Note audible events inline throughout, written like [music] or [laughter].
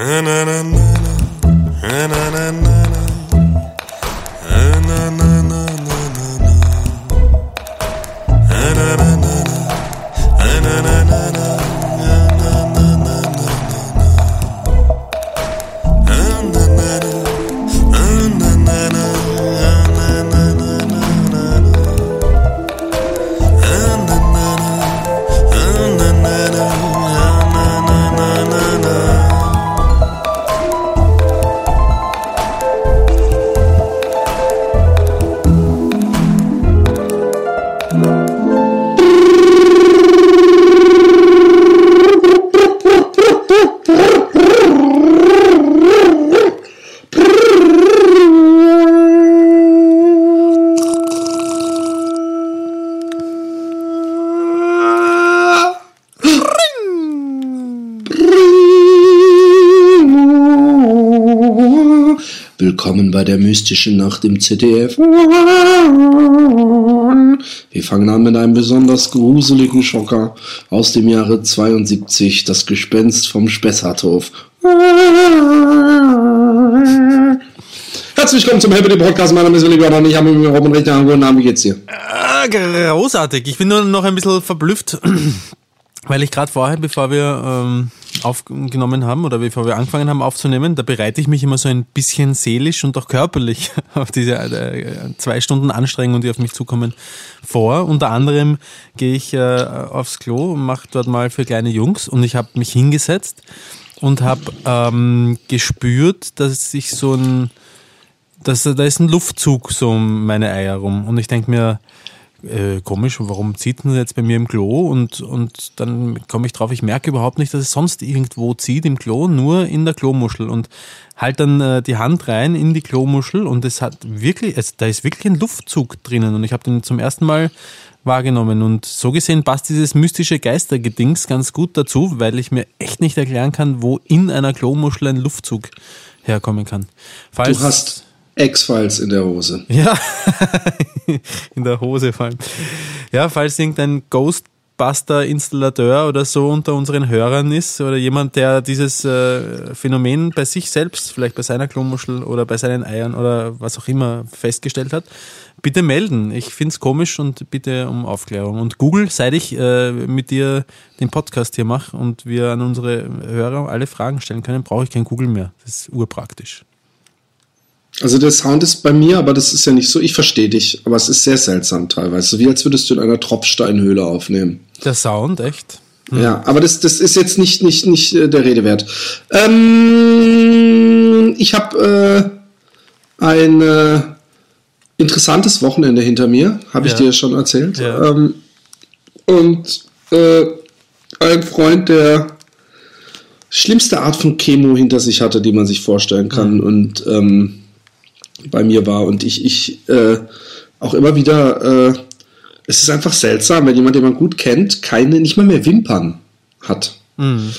Willkommen mystischen Nacht im ZDF. Wir fangen an mit einem besonders gruseligen Schocker aus dem Jahre 72, das Gespenst vom Spessarthof. Herzlich willkommen zum Happy Podcast. Mein Name ist Willi Gordon. Ich habe mit mir Robin Richter. Guten Abend, wie geht's dir? Ah, großartig. Ich bin nur noch ein bisschen verblüfft, [clears throat] weil ich gerade vorher, bevor wir ähm, aufgenommen haben oder bevor wir angefangen haben aufzunehmen, da bereite ich mich immer so ein bisschen seelisch und auch körperlich [laughs] auf diese äh, zwei Stunden Anstrengung, die auf mich zukommen, vor. Unter anderem gehe ich äh, aufs Klo und mache dort mal für kleine Jungs und ich habe mich hingesetzt und habe ähm, gespürt, dass ich so ein, dass da ist ein Luftzug so um meine Eier rum und ich denke mir, äh, komisch, warum zieht denn jetzt bei mir im Klo? Und, und dann komme ich drauf, ich merke überhaupt nicht, dass es sonst irgendwo zieht im Klo, nur in der Klomuschel. Und halt dann äh, die Hand rein in die Klomuschel und es hat wirklich, es, da ist wirklich ein Luftzug drinnen. Und ich habe den zum ersten Mal wahrgenommen. Und so gesehen passt dieses mystische Geistergedings ganz gut dazu, weil ich mir echt nicht erklären kann, wo in einer Klomuschel ein Luftzug herkommen kann. Falls, du hast X-Files in der Hose. [laughs] Ja, in der Hose vor allem. Ja, falls irgendein Ghostbuster-Installateur oder so unter unseren Hörern ist oder jemand, der dieses äh, Phänomen bei sich selbst, vielleicht bei seiner Klomuschel oder bei seinen Eiern oder was auch immer festgestellt hat, bitte melden. Ich finde es komisch und bitte um Aufklärung. Und Google, seit ich äh, mit dir den Podcast hier mache und wir an unsere Hörer alle Fragen stellen können, brauche ich kein Google mehr. Das ist urpraktisch. Also der Sound ist bei mir, aber das ist ja nicht so. Ich verstehe dich, aber es ist sehr seltsam teilweise. Wie als würdest du in einer Tropfsteinhöhle aufnehmen. Der Sound, echt? Hm. Ja, aber das, das ist jetzt nicht, nicht, nicht äh, der Rede wert. Ähm, ich habe äh, ein äh, interessantes Wochenende hinter mir, habe ich ja. dir schon erzählt. Ja. Ähm, und äh, ein Freund, der schlimmste Art von Chemo hinter sich hatte, die man sich vorstellen kann. Mhm. Und ähm, bei mir war und ich, ich äh, auch immer wieder, äh, es ist einfach seltsam, wenn jemand, den man gut kennt, keine, nicht mal mehr Wimpern hat. Mhm.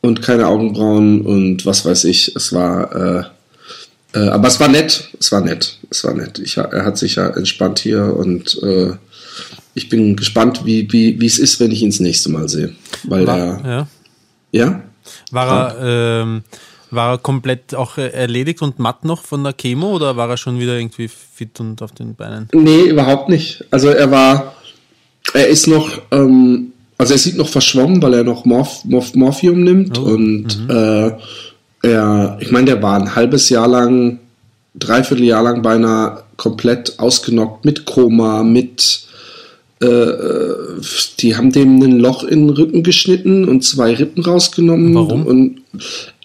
Und keine Augenbrauen und was weiß ich. Es war, äh, äh, aber es war nett. Es war nett. Es war nett. Ich, er hat sich ja entspannt hier und äh, ich bin gespannt, wie, wie, wie es ist, wenn ich ihn das nächste Mal sehe. Weil war, er. Ja? ja? War er, ähm, war er komplett auch äh, erledigt und matt noch von der Chemo oder war er schon wieder irgendwie fit und auf den Beinen? Nee, überhaupt nicht. Also er war, er ist noch, ähm, also er sieht noch verschwommen, weil er noch Morph Morph Morphium nimmt oh. und mhm. äh, er, ich meine, der war ein halbes Jahr lang, dreiviertel Jahr lang beinahe komplett ausgenockt mit Koma, mit die haben dem ein Loch in den Rücken geschnitten und zwei Rippen rausgenommen. Warum? Und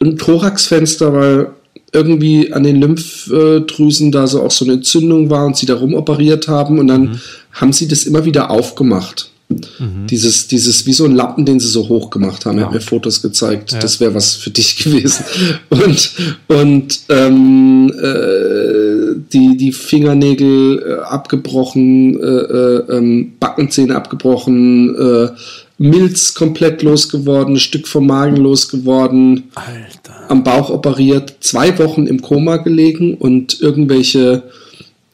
ein Thoraxfenster, weil irgendwie an den Lymphdrüsen da so auch so eine Entzündung war und sie da rumoperiert haben und dann mhm. haben sie das immer wieder aufgemacht. Mhm. Dieses, dieses, wie so ein Lappen, den sie so hoch gemacht haben. Ja. Er hat mir Fotos gezeigt. Ja. Das wäre was für dich [laughs] gewesen. Und, und ähm, äh, die, die Fingernägel äh, abgebrochen, äh, äh, ähm, Backenzähne abgebrochen, äh, Milz komplett losgeworden, ein Stück vom Magen losgeworden, Alter. am Bauch operiert, zwei Wochen im Koma gelegen und irgendwelche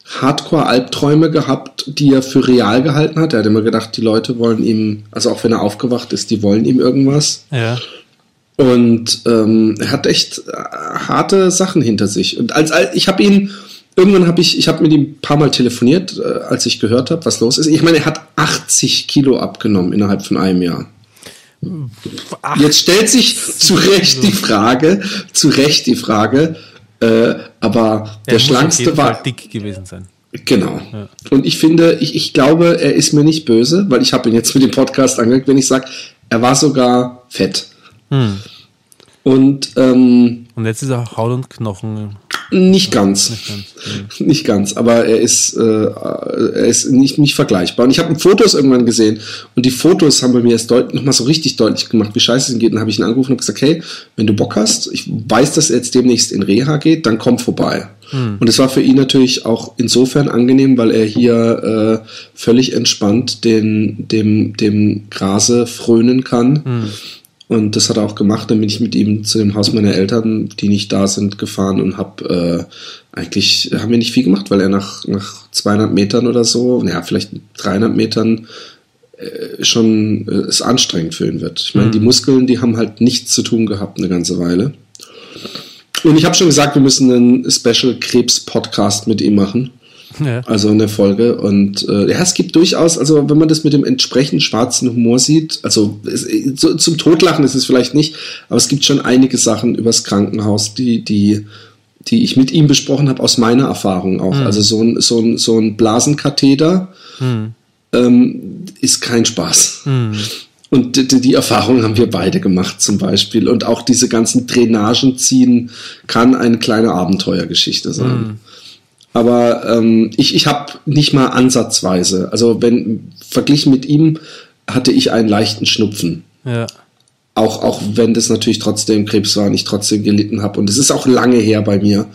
Hardcore-Albträume gehabt, die er für real gehalten hat. Er hat immer gedacht, die Leute wollen ihm, also auch wenn er aufgewacht ist, die wollen ihm irgendwas. Ja. Und ähm, er hat echt äh, harte Sachen hinter sich. Und als, als ich habe ihn irgendwann habe ich, ich habe mit ihm ein paar Mal telefoniert, äh, als ich gehört habe, was los ist. Ich meine, er hat 80 Kilo abgenommen innerhalb von einem Jahr. Jetzt stellt sich zu Recht die Frage, zu Recht die Frage, äh, aber der schlankste war dick gewesen sein. Genau. Ja. Und ich finde, ich, ich glaube, er ist mir nicht böse, weil ich habe ihn jetzt mit dem Podcast angehört, wenn ich sage, er war sogar fett. Hm. Und, ähm, und jetzt ist er Haut und Knochen. Nicht ganz. Nicht ganz, nicht ganz aber er ist, äh, er ist nicht, nicht vergleichbar. Und ich habe Fotos irgendwann gesehen und die Fotos haben bei mir erst nochmal so richtig deutlich gemacht, wie scheiße es ihm geht. Und dann habe ich ihn angerufen und gesagt, hey, wenn du Bock hast, ich weiß, dass er jetzt demnächst in Reha geht, dann komm vorbei. Mhm. Und es war für ihn natürlich auch insofern angenehm, weil er hier äh, völlig entspannt den, dem, dem Grase frönen kann. Mhm und das hat er auch gemacht. Dann bin ich mit ihm zu dem Haus meiner Eltern, die nicht da sind, gefahren und habe äh, eigentlich haben wir nicht viel gemacht, weil er nach, nach 200 Metern oder so, naja, vielleicht 300 Metern äh, schon äh, es anstrengend für ihn wird. Ich meine, mhm. die Muskeln, die haben halt nichts zu tun gehabt eine ganze Weile. Und ich habe schon gesagt, wir müssen einen Special Krebs Podcast mit ihm machen. Ja. Also in der Folge. Und äh, ja, es gibt durchaus, also wenn man das mit dem entsprechend schwarzen Humor sieht, also es, so, zum Totlachen ist es vielleicht nicht, aber es gibt schon einige Sachen übers Krankenhaus, die, die, die ich mit ihm besprochen habe, aus meiner Erfahrung auch. Mhm. Also so ein, so ein, so ein Blasenkatheter mhm. ähm, ist kein Spaß. Mhm. Und die, die, Erfahrung haben wir beide gemacht zum Beispiel. Und auch diese ganzen Drainagen ziehen kann eine kleine Abenteuergeschichte sein. Aber ähm, ich, ich habe nicht mal ansatzweise, also wenn verglichen mit ihm, hatte ich einen leichten Schnupfen. Ja. Auch, auch wenn das natürlich trotzdem Krebs war und ich trotzdem gelitten habe. Und es ist auch lange her bei mir.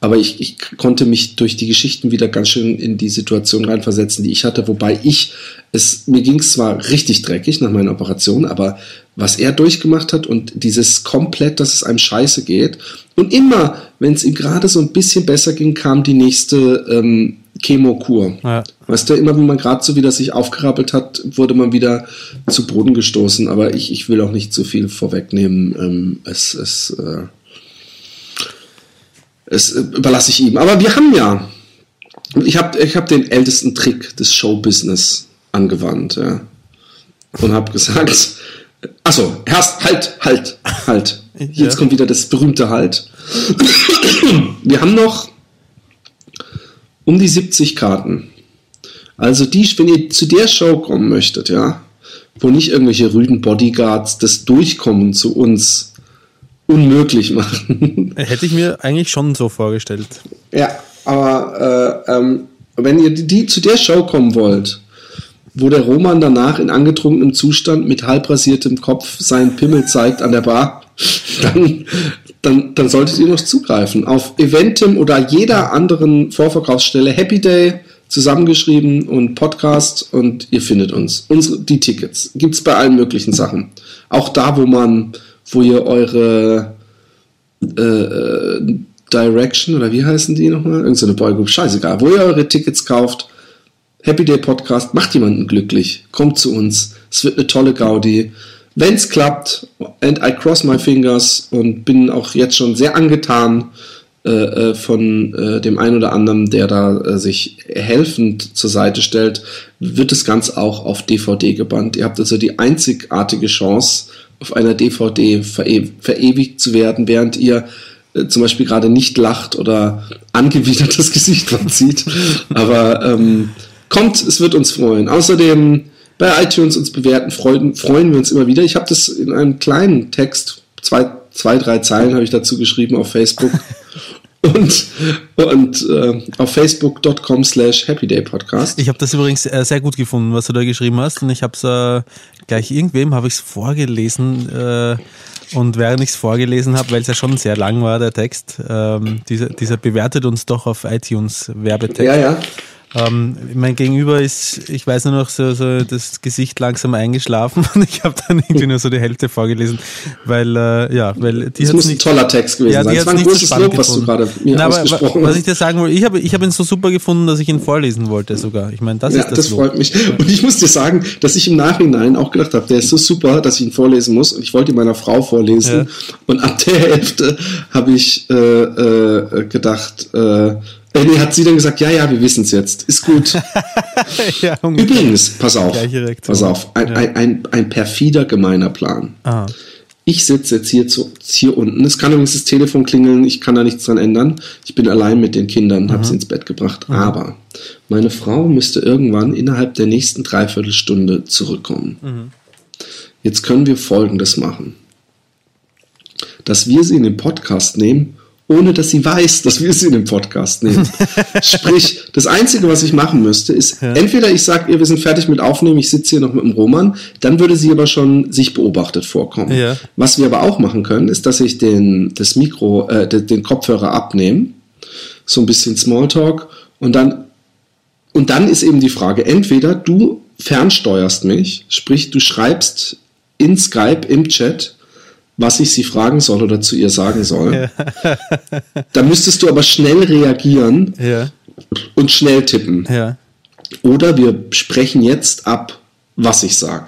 Aber ich, ich konnte mich durch die Geschichten wieder ganz schön in die Situation reinversetzen, die ich hatte, wobei ich es, mir ging es zwar richtig dreckig nach meiner Operation, aber was er durchgemacht hat und dieses komplett, dass es einem scheiße geht. Und immer, wenn es ihm gerade so ein bisschen besser ging, kam die nächste ähm, Chemokur. Ja. Weißt du, immer wenn man gerade so wieder sich aufgerappelt hat, wurde man wieder zu Boden gestoßen. Aber ich, ich will auch nicht zu viel vorwegnehmen. Ähm, es, es äh, es äh, überlasse ich ihm. Aber wir haben ja, ich habe ich hab den ältesten Trick des Showbusiness angewandt, ja. Und habe gesagt, achso, erst, halt, halt, halt. [laughs] Jetzt ja. kommt wieder das berühmte Halt. [clears throat] Wir haben noch um die 70 Karten. Also die, wenn ihr zu der Show kommen möchtet, ja, wo nicht irgendwelche rüden Bodyguards das Durchkommen zu uns unmöglich machen. [laughs] Hätte ich mir eigentlich schon so vorgestellt. Ja, aber äh, ähm, wenn ihr die, die, zu der Show kommen wollt, wo der Roman danach in angetrunkenem Zustand mit halb rasiertem Kopf seinen Pimmel zeigt an der Bar, dann, dann, dann solltet ihr noch zugreifen. Auf Eventim oder jeder anderen Vorverkaufsstelle Happy Day zusammengeschrieben und Podcast und ihr findet uns. Unsere, die Tickets gibt es bei allen möglichen Sachen. Auch da, wo man wo ihr eure äh, äh, Direction oder wie heißen die nochmal? Irgendeine Boygroup, scheißegal, wo ihr eure Tickets kauft. Happy Day Podcast, macht jemanden glücklich, kommt zu uns, es wird eine tolle Gaudi. Wenn es klappt, and I cross my fingers und bin auch jetzt schon sehr angetan äh, äh von äh, dem einen oder anderen, der da äh, sich helfend zur Seite stellt, wird das Ganze auch auf DVD gebannt. Ihr habt also die einzigartige Chance, auf einer DVD verew verewigt zu werden, während ihr äh, zum Beispiel gerade nicht lacht oder [laughs] angewidertes Gesicht verzieht. Aber ähm, kommt, es wird uns freuen. Außerdem bei iTunes uns bewerten, freuen, freuen wir uns immer wieder. Ich habe das in einem kleinen Text, zwei, zwei drei Zeilen habe ich dazu geschrieben auf Facebook. [laughs] und, und äh, auf facebook.com slash happydaypodcast. Ich habe das übrigens äh, sehr gut gefunden, was du da geschrieben hast und ich habe es äh, gleich irgendwem habe ich es vorgelesen äh, und während ich es vorgelesen habe, weil es ja schon sehr lang war, der Text, ähm, dieser, dieser bewertet uns doch auf iTunes Werbetext. Ja, ja. Ähm, mein Gegenüber ist, ich weiß nur noch, so, so das Gesicht langsam eingeschlafen [laughs] und ich habe dann irgendwie nur so die Hälfte vorgelesen, weil, äh, ja, weil die Das muss nicht, ein toller Text gewesen ja, sein. Das war ein großes Lob, was du gerade mir Na, aber. Was ich dir sagen wollte, ich habe ich hab ihn so super gefunden, dass ich ihn vorlesen wollte sogar. Ich meine, das ja, ist das das Lob. freut mich. Und ich muss dir sagen, dass ich im Nachhinein auch gedacht habe, der ist so super, dass ich ihn vorlesen muss und ich wollte ihn meiner Frau vorlesen ja. und ab der Hälfte habe ich äh, äh, gedacht, äh, äh, nee, hat sie dann gesagt, ja, ja, wir wissen es jetzt. Ist gut. [laughs] ja, [laughs] Übrigens, pass auf, pass auf, ein, ja. ein, ein, ein, perfider, gemeiner Plan. Aha. Ich sitze jetzt hier, zu, hier unten. Es kann übrigens das Telefon klingeln, ich kann da nichts dran ändern. Ich bin allein mit den Kindern, habe sie ins Bett gebracht. Aha. Aber meine Frau müsste irgendwann innerhalb der nächsten Dreiviertelstunde zurückkommen. Mhm. Jetzt können wir Folgendes machen. Dass wir sie in den Podcast nehmen ohne dass sie weiß, dass wir sie in den Podcast nehmen. [laughs] Sprich, das Einzige, was ich machen müsste, ist, ja. entweder ich sage ihr, wir sind fertig mit Aufnehmen, ich sitze hier noch mit dem Roman, dann würde sie aber schon sich beobachtet vorkommen. Ja. Was wir aber auch machen können, ist, dass ich den, das Mikro, äh, den Kopfhörer abnehme, so ein bisschen Smalltalk und dann, und dann ist eben die Frage, entweder du fernsteuerst mich, sprich, du schreibst in Skype, im Chat, was ich sie fragen soll oder zu ihr sagen soll. Ja. da müsstest du aber schnell reagieren ja. und schnell tippen. Ja. Oder wir sprechen jetzt ab, was ich sage.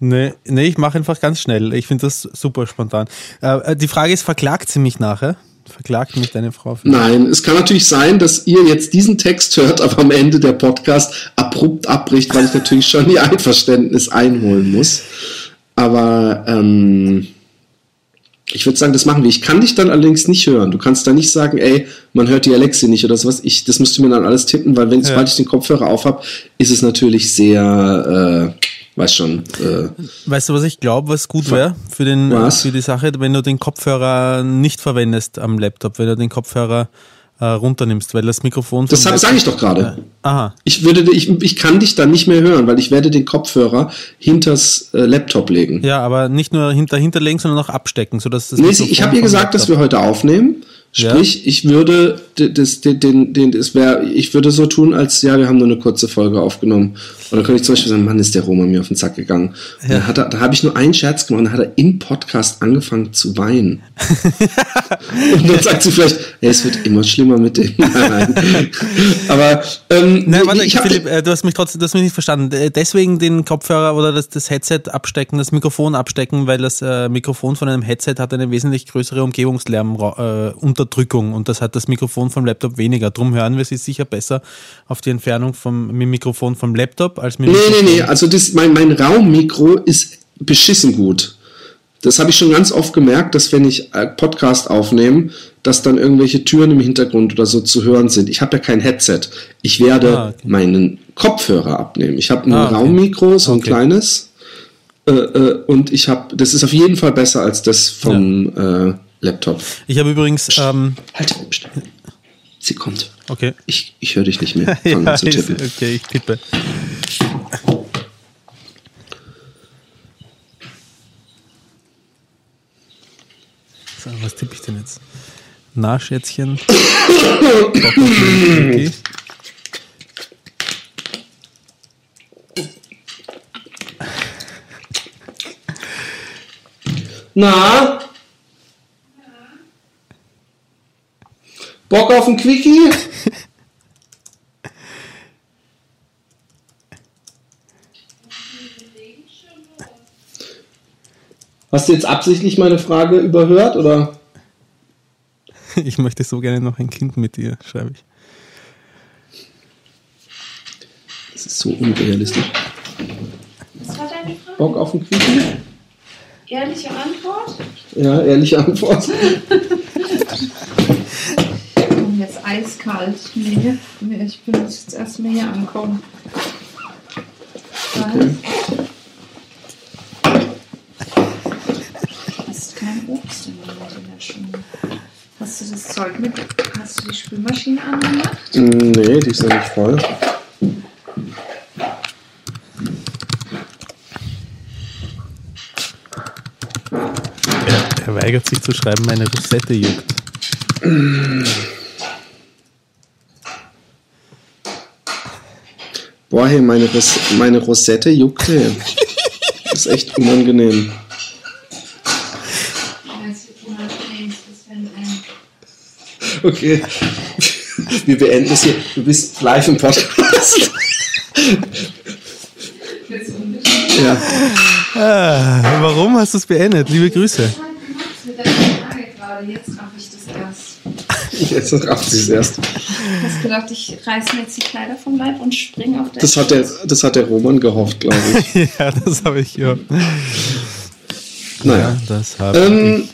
Nee, nee, ich mache einfach ganz schnell. Ich finde das super spontan. Äh, die Frage ist, verklagt sie mich nachher? Verklagt mich deine Frau? Nein, es kann natürlich sein, dass ihr jetzt diesen Text hört, aber am Ende der Podcast abrupt abbricht, weil ich natürlich schon ihr Einverständnis einholen muss. Aber ähm, ich würde sagen, das machen wir. Ich kann dich dann allerdings nicht hören. Du kannst da nicht sagen, ey, man hört die Alexi nicht oder sowas. Ich, das müsst du mir dann alles tippen, weil wenn, ja. sobald ich den Kopfhörer auf habe, ist es natürlich sehr, äh, weiß schon. Äh, weißt du, was ich glaube, was gut wäre für, für die Sache, wenn du den Kopfhörer nicht verwendest am Laptop, wenn du den Kopfhörer äh, runternimmst, weil das Mikrofon. Das sage ich doch gerade. Aha. Ich würde, ich, ich kann dich dann nicht mehr hören, weil ich werde den Kopfhörer hinters äh, Laptop legen. Ja, aber nicht nur hinter hinterlegen, sondern auch abstecken, sodass das. Nee, ich habe ihr gesagt, dass wir heute aufnehmen. Sprich, ja. ich würde das, den, den, den, das wär, ich würde so tun, als ja, wir haben nur eine kurze Folge aufgenommen. Und dann könnte ich zum Beispiel sagen, Mann, ist der Roma mir auf den Zack gegangen. Ja. Dann da habe ich nur einen Scherz gemacht, dann hat er im Podcast angefangen zu weinen. [laughs] und dann sagt sie vielleicht, hey, es wird immer schlimmer mit dem. [laughs] Aber ähm, Nein, warte, ich Philipp, äh, du hast mich trotzdem, du hast mich nicht verstanden. Äh, deswegen den Kopfhörer oder das, das Headset abstecken, das Mikrofon abstecken, weil das äh, Mikrofon von einem Headset hat eine wesentlich größere Umgebungslärm äh, Unterdrückung und das hat das Mikrofon vom Laptop weniger. Drum hören wir sie sicher besser auf die Entfernung vom Mikrofon vom Laptop als mit. Nee, nee, nee. Also das, mein, mein Raummikro ist beschissen gut. Das habe ich schon ganz oft gemerkt, dass wenn ich äh, Podcast aufnehme, dass dann irgendwelche Türen im Hintergrund oder so zu hören sind. Ich habe ja kein Headset. Ich werde ah, okay. meinen Kopfhörer abnehmen. Ich habe ein ah, okay. Raummikro, so ein okay. kleines. Äh, äh, und ich habe, das ist auf jeden Fall besser als das vom ja. äh, Laptop. Ich habe übrigens. Psst, ähm, halt, psst. Sie kommt. Okay. Ich, ich höre dich nicht mehr. [laughs] Fang ja, zu tippen. Ist, okay, ich tippe. So, was tippe ich denn jetzt? Nachschätzchen. Na? [coughs] Bock auf ein Quickie? Hast du jetzt absichtlich meine Frage überhört oder? Ich möchte so gerne noch ein Kind mit dir, schreibe ich. Das ist so unrealistisch. Was war deine Frage? Bock auf ein Quickie? Ehrliche Antwort? Ja, ehrliche Antwort. [laughs] jetzt eiskalt. Nee, ich bin jetzt erstmal hier angekommen. Okay. Hast kein Obst in der Schule. Hast du das Zeug mit? Hast du die Spülmaschine angemacht? Nee, die ist ja nicht voll. Er, er weigert sich zu schreiben, meine Rosette juckt. [clears throat] Boah, hey, meine, Ros meine Rosette juckt. Hey. Das ist echt unangenehm. Okay. Wir beenden es hier. Du bist live im Podcast. ja. Ah, warum hast du es beendet? Liebe Grüße. Jetzt raff ich das erst. Jetzt rafft sie es erst. Hast gedacht, ich reiße mir jetzt die Kleider vom Leib und springe auf der das hat der Das hat der Roman gehofft, glaube ich. [laughs] ja, das habe ich gehört. Naja. Ja, das habe ähm,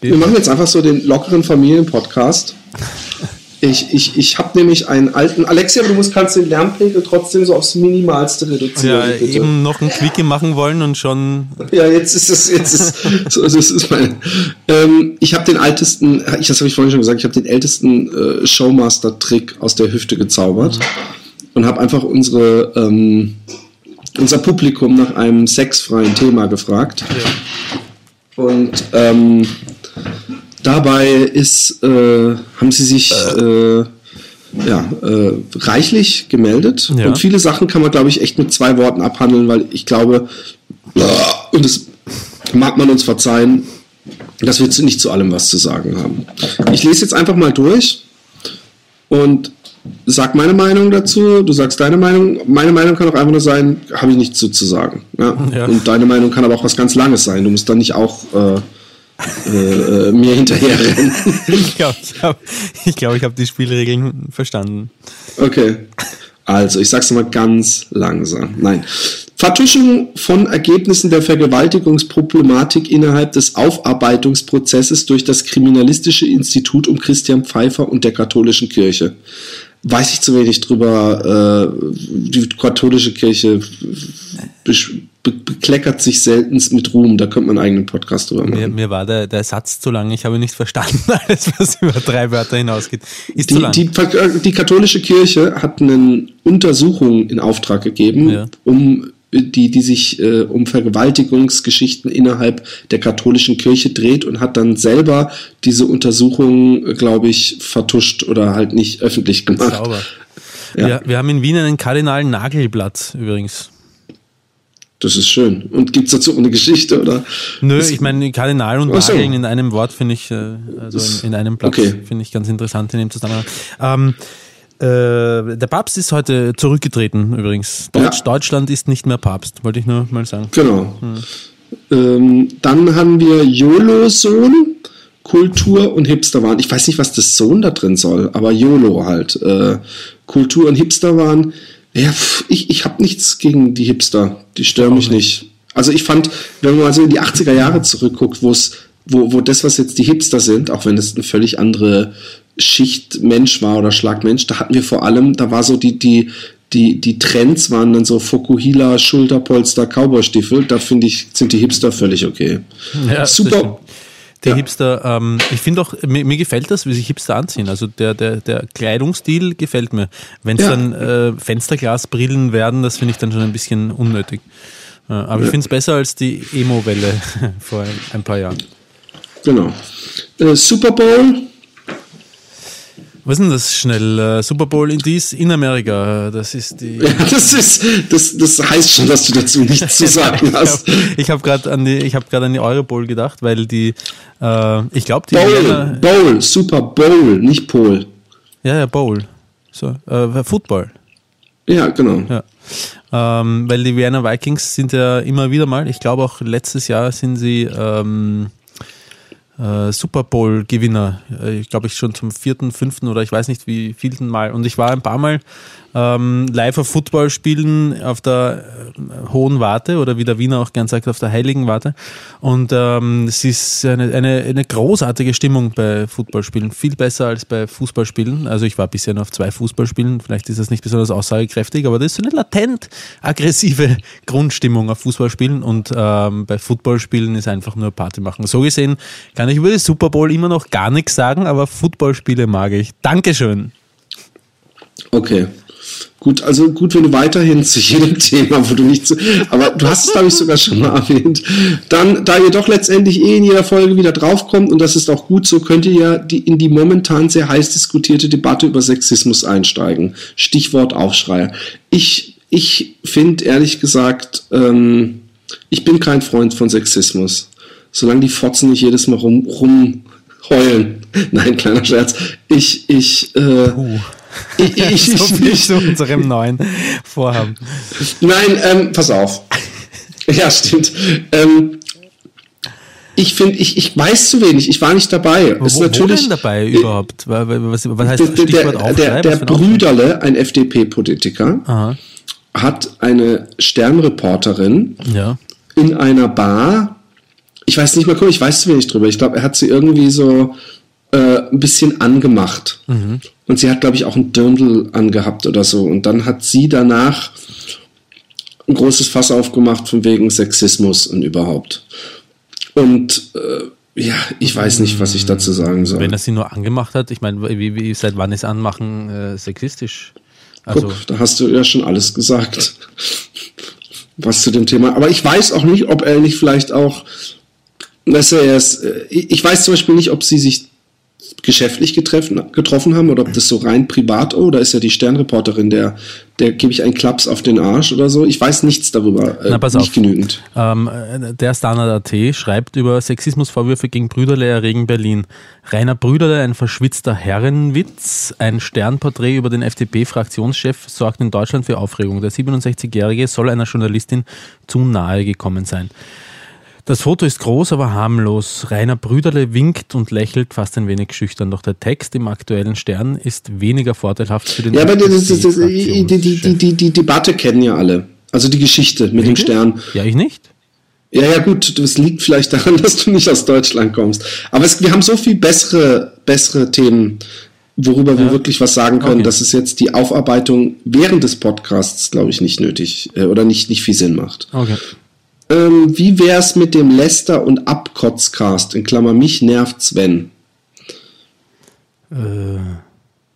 ich. Wir machen jetzt einfach so den lockeren Familienpodcast. [laughs] Ich, ich, ich habe nämlich einen alten. Alexia, du musst, kannst den Lärmpegel trotzdem so aufs Minimalste reduzieren. Ja, bitte. eben noch ein Quickie machen wollen und schon. Ja, jetzt ist es. Jetzt ist, so, das ist mein, ähm, ich habe den ältesten, ich, das habe ich vorhin schon gesagt, ich habe den ältesten äh, Showmaster-Trick aus der Hüfte gezaubert mhm. und habe einfach unsere, ähm, unser Publikum nach einem sexfreien Thema gefragt. Ja. Und ähm, Dabei ist, äh, haben sie sich äh, ja, äh, reichlich gemeldet. Ja. Und viele Sachen kann man, glaube ich, echt mit zwei Worten abhandeln, weil ich glaube, und das mag man uns verzeihen, dass wir nicht zu allem was zu sagen haben. Ich lese jetzt einfach mal durch und sag meine Meinung dazu, du sagst deine Meinung. Meine Meinung kann auch einfach nur sein, habe ich nichts zu, zu sagen. Ja? ja? Und deine Meinung kann aber auch was ganz Langes sein. Du musst dann nicht auch äh, äh, äh, mir hinterherrennen. [laughs] ich glaube, ich habe glaub, hab die Spielregeln verstanden. Okay. Also, ich sag's mal ganz langsam. Nein. Vertuschung von Ergebnissen der Vergewaltigungsproblematik innerhalb des Aufarbeitungsprozesses durch das Kriminalistische Institut um Christian Pfeiffer und der katholischen Kirche. Weiß ich zu wenig drüber. Äh, die katholische Kirche be bekleckert sich selten mit Ruhm. Da könnte man einen eigenen Podcast drüber machen. Mir, mir war der, der Satz zu lang. Ich habe nicht verstanden, [laughs] alles, was über drei Wörter hinausgeht. Ist die, zu lang. Die, die katholische Kirche hat eine Untersuchung in Auftrag gegeben, ja. um die, die sich äh, um Vergewaltigungsgeschichten innerhalb der katholischen Kirche dreht und hat dann selber diese Untersuchung, glaube ich, vertuscht oder halt nicht öffentlich gemacht. Sauber. Ja. Wir, wir haben in Wien einen Kardinal Nagelblatt übrigens. Das ist schön. Und gibt es dazu eine Geschichte, oder? Nö, das ich meine, Kardinal und so. Nageln in einem Wort finde ich, äh, also in, in einem Platz okay. finde ich ganz interessant in dem Zusammenhang. Ähm, äh, der Papst ist heute zurückgetreten übrigens. Deutsch, ja. Deutschland ist nicht mehr Papst, wollte ich nur mal sagen. Genau. Hm. Ähm, dann haben wir YOLO-Sohn, Kultur und Hipsterwahn. Ich weiß nicht, was das Sohn da drin soll, aber YOLO halt. Äh, Kultur und Hipsterwahn ja, ich, ich habe nichts gegen die Hipster. Die stören mich nicht. Also ich fand, wenn man mal so in die 80er Jahre zurückguckt, wo es, wo, wo das, was jetzt die Hipster sind, auch wenn es eine völlig andere Schicht Mensch war oder Schlagmensch, da hatten wir vor allem, da war so die, die, die, die Trends waren dann so Fokuhila, Schulterpolster, Cowboystiefel, da finde ich, sind die Hipster völlig okay. Ja, Super, die ja. Hipster, ähm, ich finde auch, mir, mir, gefällt das, wie sich Hipster anziehen. Also der, der, der Kleidungsstil gefällt mir. Wenn es ja. dann äh, Fensterglasbrillen werden, das finde ich dann schon ein bisschen unnötig. Äh, aber ich finde es besser als die Emo-Welle [laughs] vor ein paar Jahren. Genau. Äh, Super Bowl was ist denn das schnell? Äh, Super Bowl in dies in Amerika. Das ist die. Ja, [laughs] das ist, das, das heißt schon, dass du dazu nichts zu [laughs] sagen hast. ich habe gerade an die, ich habe gerade an die Euro Bowl gedacht, weil die, äh, ich glaube die. Bowl, Vienna, Bowl, Super Bowl, nicht Pol. Ja, ja, Bowl. So, äh, Football. Ja, genau. Ja. Ähm, weil die Vienna Vikings sind ja immer wieder mal, ich glaube auch letztes Jahr sind sie ähm, äh, Super Bowl-Gewinner. Äh, ich glaube, ich schon zum vierten, fünften oder ich weiß nicht wie vielten Mal. Und ich war ein paar Mal ähm, live auf Football spielen auf der äh, hohen Warte oder wie der Wiener auch gern sagt, auf der heiligen Warte. Und ähm, es ist eine, eine, eine großartige Stimmung bei Footballspielen. Viel besser als bei Fußballspielen. Also ich war bisher nur auf zwei Fußballspielen. Vielleicht ist das nicht besonders aussagekräftig, aber das ist so eine latent aggressive [laughs] Grundstimmung auf Fußballspielen. Und ähm, bei Footballspielen ist einfach nur Party machen. So gesehen kann ich über die Super Bowl immer noch gar nichts sagen, aber Footballspiele mag ich. Dankeschön. Okay. Gut, also gut, wenn du weiterhin zu jedem [laughs] Thema, wo du nicht zu, aber du hast es, glaube ich, sogar schon mal erwähnt. Dann, da ihr doch letztendlich eh in jeder Folge wieder draufkommt, und das ist auch gut so, könnt ihr ja die, in die momentan sehr heiß diskutierte Debatte über Sexismus einsteigen. Stichwort Aufschrei. Ich ich finde ehrlich gesagt, ähm, ich bin kein Freund von Sexismus. Solange die Fotzen nicht jedes Mal rum, rumheulen. [laughs] Nein, kleiner Scherz. Ich, ich, äh, Uh. Ich, ich, [laughs] so viel ich, zu unserem neuen Vorhaben. Nein, ähm, pass auf. [laughs] Ja, stimmt. Ähm, ich finde, ich, ich weiß zu wenig. Ich war nicht dabei. Wo, ist natürlich, wo denn dabei überhaupt? Was, was heißt der, Stichwort der, der, der Brüderle, ein FDP-Politiker, hat eine Sternreporterin ja. in einer Bar. Ich weiß nicht mal, ich weiß zu wenig drüber. Ich glaube, er hat sie irgendwie so äh, ein bisschen angemacht. Mhm. Und sie hat, glaube ich, auch ein Dirndl angehabt oder so. Und dann hat sie danach ein großes Fass aufgemacht von wegen Sexismus und überhaupt. Und äh, ja, ich weiß nicht, was ich dazu sagen soll. Wenn er sie nur angemacht hat, ich meine, wie, wie, seit wann ist Anmachen äh, sexistisch? Also Guck, da hast du ja schon alles gesagt, was zu dem Thema. Aber ich weiß auch nicht, ob er nicht vielleicht auch, dass er erst, äh, ich weiß zum Beispiel nicht, ob sie sich geschäftlich getreffen, getroffen haben oder ob das so rein privat, oh, da ist ja die Sternreporterin, der, der gebe ich einen Klaps auf den Arsch oder so. Ich weiß nichts darüber, äh, Na, pass nicht auf. genügend. Ähm, der Standard.at schreibt über Sexismusvorwürfe gegen Brüderle erregen Berlin. Rainer Brüderle, ein verschwitzter Herrenwitz, ein Sternporträt über den FDP-Fraktionschef sorgt in Deutschland für Aufregung. Der 67-Jährige soll einer Journalistin zu nahe gekommen sein. Das Foto ist groß, aber harmlos. Rainer Brüderle winkt und lächelt fast ein wenig schüchtern. Doch der Text im aktuellen Stern ist weniger vorteilhaft für den Ja, aber das, das, das, die, die, die, die, Debatte kennen ja alle. Also die Geschichte mit Wirklich? dem Stern. Ja, ich nicht. Ja, ja, gut, das liegt vielleicht daran, [laughs] dass du nicht aus Deutschland kommst. Aber es, wir haben so viel bessere, bessere Themen, worüber ja. wir wirklich was sagen können, okay. dass es jetzt die Aufarbeitung während des Podcasts, glaube ich, nicht nötig äh, oder nicht, nicht viel Sinn macht. Okay. Ähm, wie wär's mit dem Lester und Abkotzcast? In Klammer, mich nervt Sven. Äh,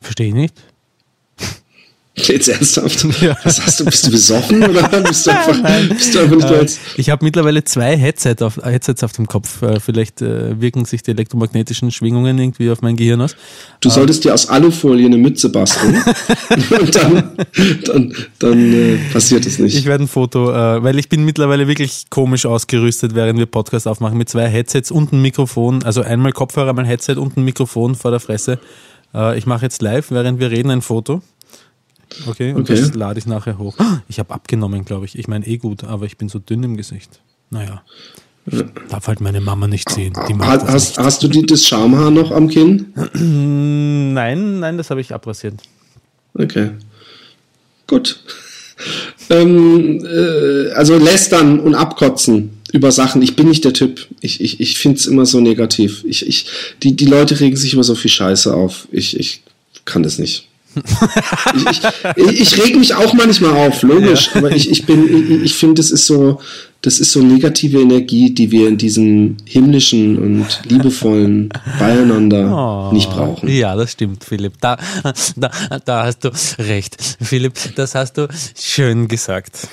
verstehe ich nicht. [laughs] Jetzt ernsthaft? Ja. Was hast du? Bist du besoffen oder [laughs] bist du einfach. Bist du einfach nicht äh, Ich habe mittlerweile zwei Headset auf, Headsets auf dem Kopf. Äh, vielleicht äh, wirken sich die elektromagnetischen Schwingungen irgendwie auf mein Gehirn aus. Du solltest dir aus Alufolie eine Mütze basteln [laughs] und dann, dann, dann äh, passiert es nicht. Ich werde ein Foto, äh, weil ich bin mittlerweile wirklich komisch ausgerüstet, während wir Podcast aufmachen, mit zwei Headsets und einem Mikrofon. Also einmal Kopfhörer, einmal Headset und ein Mikrofon vor der Fresse. Äh, ich mache jetzt live, während wir reden, ein Foto. Okay, und okay. das lade ich nachher hoch. Ich habe abgenommen, glaube ich. Ich meine eh gut, aber ich bin so dünn im Gesicht. Naja. Ich darf halt meine Mama nicht sehen. hast, nicht. hast du die, das Schamhaar noch am Kinn? Nein, nein, das habe ich abrasiert. Okay. Gut. Ähm, äh, also lästern und abkotzen über Sachen. Ich bin nicht der Typ. Ich, ich, ich finde es immer so negativ. Ich, ich, die, die Leute regen sich über so viel Scheiße auf. Ich, ich kann das nicht ich, ich, ich reg mich auch manchmal auf, logisch, ja. aber ich, ich bin, ich, ich finde, das ist so, das ist so negative Energie, die wir in diesem himmlischen und liebevollen Beieinander oh, nicht brauchen. Ja, das stimmt, Philipp. Da, da, da hast du recht. Philipp, das hast du schön gesagt.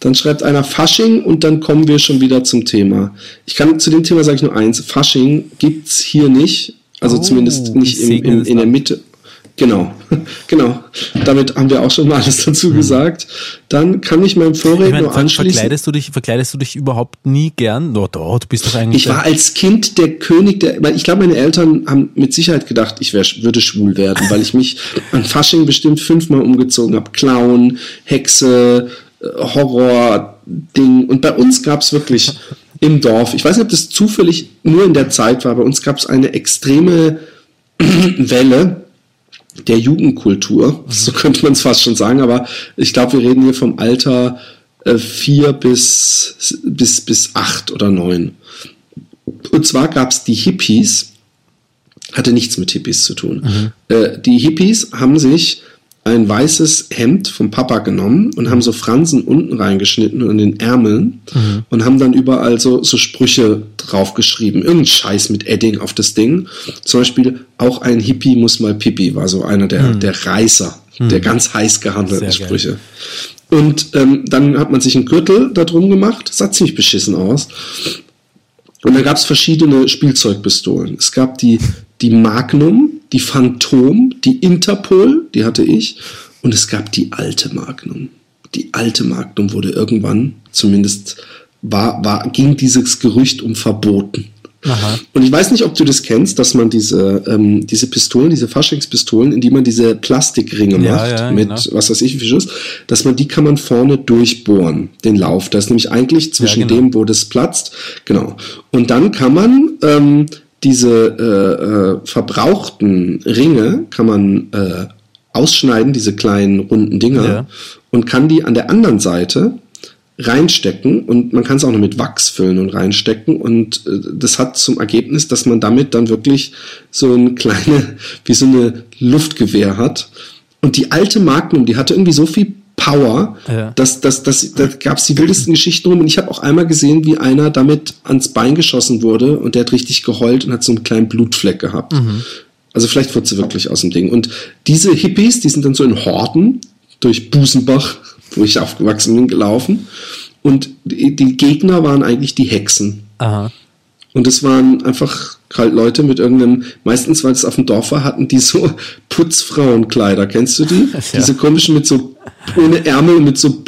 Dann schreibt einer Fasching und dann kommen wir schon wieder zum Thema. Ich kann zu dem Thema sage ich nur eins: Fasching gibt es hier nicht, also oh, zumindest nicht im, im, in der Mitte. Genau, [laughs] genau. Damit haben wir auch schon mal alles dazu hm. gesagt. Dann kann ich meinem Vorredner ich mein, anschließen. Verkleidest du dich, verkleidest du dich überhaupt nie gern? Oh, doch, du bist doch eigentlich. Ich war als Kind der König der, weil ich glaube, meine Eltern haben mit Sicherheit gedacht, ich wär, würde schwul werden, weil ich mich [laughs] an Fasching bestimmt fünfmal umgezogen habe. Clown, Hexe, äh, Horror-Ding. Und bei uns gab es wirklich im Dorf, ich weiß nicht, ob das zufällig nur in der Zeit war, bei uns gab es eine extreme [clears throat] Welle der Jugendkultur, so könnte man es fast schon sagen, aber ich glaube, wir reden hier vom Alter äh, vier bis, bis, bis acht oder neun. Und zwar gab es die Hippies, hatte nichts mit Hippies zu tun. Mhm. Äh, die Hippies haben sich ein weißes Hemd vom Papa genommen und haben so Fransen unten reingeschnitten und in den Ärmeln mhm. und haben dann überall so, so Sprüche draufgeschrieben. Irgendein Scheiß mit Edding auf das Ding. Zum Beispiel, auch ein Hippie muss mal Pipi, war so einer der, mhm. der Reißer, mhm. der ganz heiß gehandelten Sprüche. Und ähm, dann hat man sich einen Gürtel da drum gemacht. Das sah ziemlich beschissen aus. Und da gab es verschiedene Spielzeugpistolen. Es gab die, die Magnum, die Phantom, die Interpol, die hatte ich, und es gab die alte Magnum. die alte Magnum wurde irgendwann, zumindest war, war, ging dieses Gerücht um verboten. Aha. Und ich weiß nicht, ob du das kennst, dass man diese, ähm, diese Pistolen, diese Faschingspistolen, in die man diese Plastikringe ja, macht, ja, mit genau. was weiß ich wie viel Schuss, dass man die kann man vorne durchbohren, den Lauf. Das ist nämlich eigentlich zwischen ja, genau. dem, wo das platzt. Genau. Und dann kann man ähm, diese äh, äh, verbrauchten Ringe kann man äh, ausschneiden, diese kleinen runden Dinger, ja. und kann die an der anderen Seite reinstecken und man kann es auch noch mit Wachs füllen und reinstecken und äh, das hat zum Ergebnis, dass man damit dann wirklich so ein kleine, [laughs] wie so eine Luftgewehr hat. Und die alte Magnum, die hatte irgendwie so viel Power, ja. dass, dass, dass, da gab es die wildesten Geschichten rum. Und ich habe auch einmal gesehen, wie einer damit ans Bein geschossen wurde und der hat richtig geheult und hat so einen kleinen Blutfleck gehabt. Mhm. Also vielleicht wurde sie wirklich aus dem Ding. Und diese Hippies, die sind dann so in Horden durch Busenbach, wo ich aufgewachsen bin, gelaufen. Und die, die Gegner waren eigentlich die Hexen. Aha. Und es waren einfach halt Leute mit irgendeinem, meistens, weil es auf dem Dorf war, hatten die so [laughs] Putzfrauenkleider. Kennst du die? [laughs] Ja. Diese komischen mit so ohne Ärmel mit so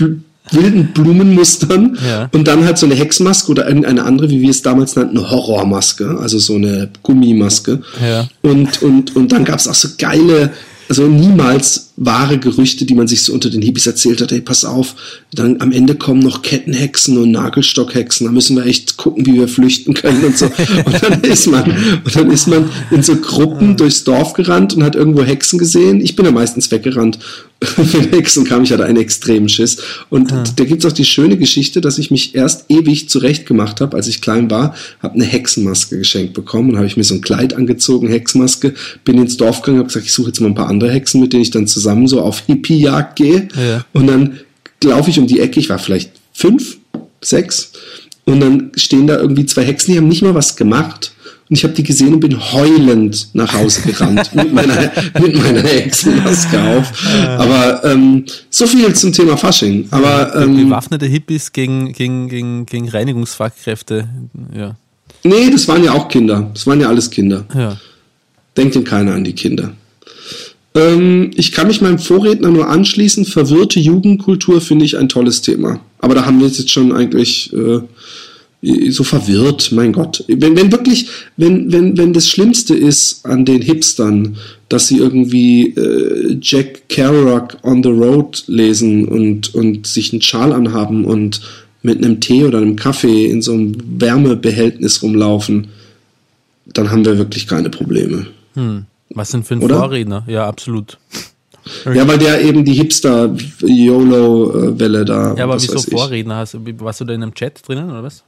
wilden Blumenmustern ja. und dann halt so eine Hexmaske oder irgendeine andere, wie wir es damals nannten, eine Horrormaske, also so eine Gummimaske. Ja. Und, und, und dann gab es auch so geile also niemals wahre Gerüchte, die man sich so unter den Hippies erzählt hat, hey, pass auf, dann am Ende kommen noch Kettenhexen und Nagelstockhexen, da müssen wir echt gucken, wie wir flüchten können und so. [laughs] Und dann ist man, und dann ist man in so Gruppen durchs Dorf gerannt und hat irgendwo Hexen gesehen. Ich bin ja meistens weggerannt. [laughs] Wenn Hexen kam, ich hatte einen extremen Schiss. Und ja. da gibt's auch die schöne Geschichte, dass ich mich erst ewig zurecht gemacht habe, als ich klein war, habe eine Hexenmaske geschenkt bekommen und habe ich mir so ein Kleid angezogen, Hexenmaske, bin ins Dorf gegangen, habe gesagt, ich suche jetzt mal ein paar andere Hexen, mit denen ich dann zusammen so auf Hippie-Jagd gehe. Ja. Und dann laufe ich um die Ecke, ich war vielleicht fünf, sechs, und dann stehen da irgendwie zwei Hexen, die haben nicht mal was gemacht. Und ich habe die gesehen und bin heulend nach Hause gerannt [laughs] mit meiner, mit meiner Hexenmaske auf. Aber ähm, so viel zum Thema Fasching. Aber ähm, bewaffnete Hippies gegen, gegen, gegen, gegen Reinigungsfachkräfte, ja. Nee, das waren ja auch Kinder. Das waren ja alles Kinder. Ja. Denkt denn keiner an die Kinder. Ähm, ich kann mich meinem Vorredner nur anschließen. Verwirrte Jugendkultur finde ich ein tolles Thema. Aber da haben wir jetzt schon eigentlich äh, so verwirrt, mein Gott. Wenn, wenn wirklich, wenn, wenn, wenn das Schlimmste ist an den Hipstern, dass sie irgendwie äh, Jack Kerouac on the Road lesen und, und sich einen Schal anhaben und mit einem Tee oder einem Kaffee in so einem Wärmebehältnis rumlaufen, dann haben wir wirklich keine Probleme. Hm. Was sind für ein Oder? Vorredner? Ja, absolut. Ja, weil der eben die Hipster-YOLO-Welle da. Ja, aber wieso Vorredner? Hast, warst du da in einem Chat drinnen oder was?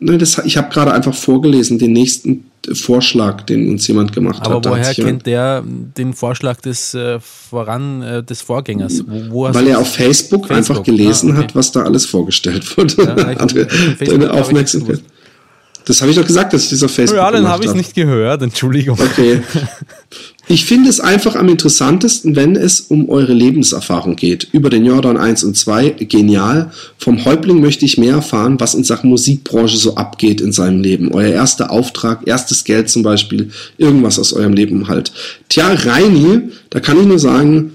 Nein, das, ich habe gerade einfach vorgelesen, den nächsten Vorschlag, den uns jemand gemacht aber hat. Aber woher kennt der den Vorschlag des äh, voran äh, des Vorgängers? Wo, wo Weil er auf Facebook, Facebook, einfach gelesen ah, okay. hat, was da alles vorgestellt wurde. Ja, [laughs] ich, deine Aufmerksamkeit. Das habe ich doch gesagt, dass ich das auf Facebook Ja, dann habe ich es nicht gehört, Entschuldigung. Okay. [laughs] Ich finde es einfach am interessantesten, wenn es um eure Lebenserfahrung geht. Über den Jordan 1 und 2, genial. Vom Häuptling möchte ich mehr erfahren, was in Sachen Musikbranche so abgeht in seinem Leben. Euer erster Auftrag, erstes Geld zum Beispiel, irgendwas aus eurem Leben halt. Tja, Reini, da kann ich nur sagen,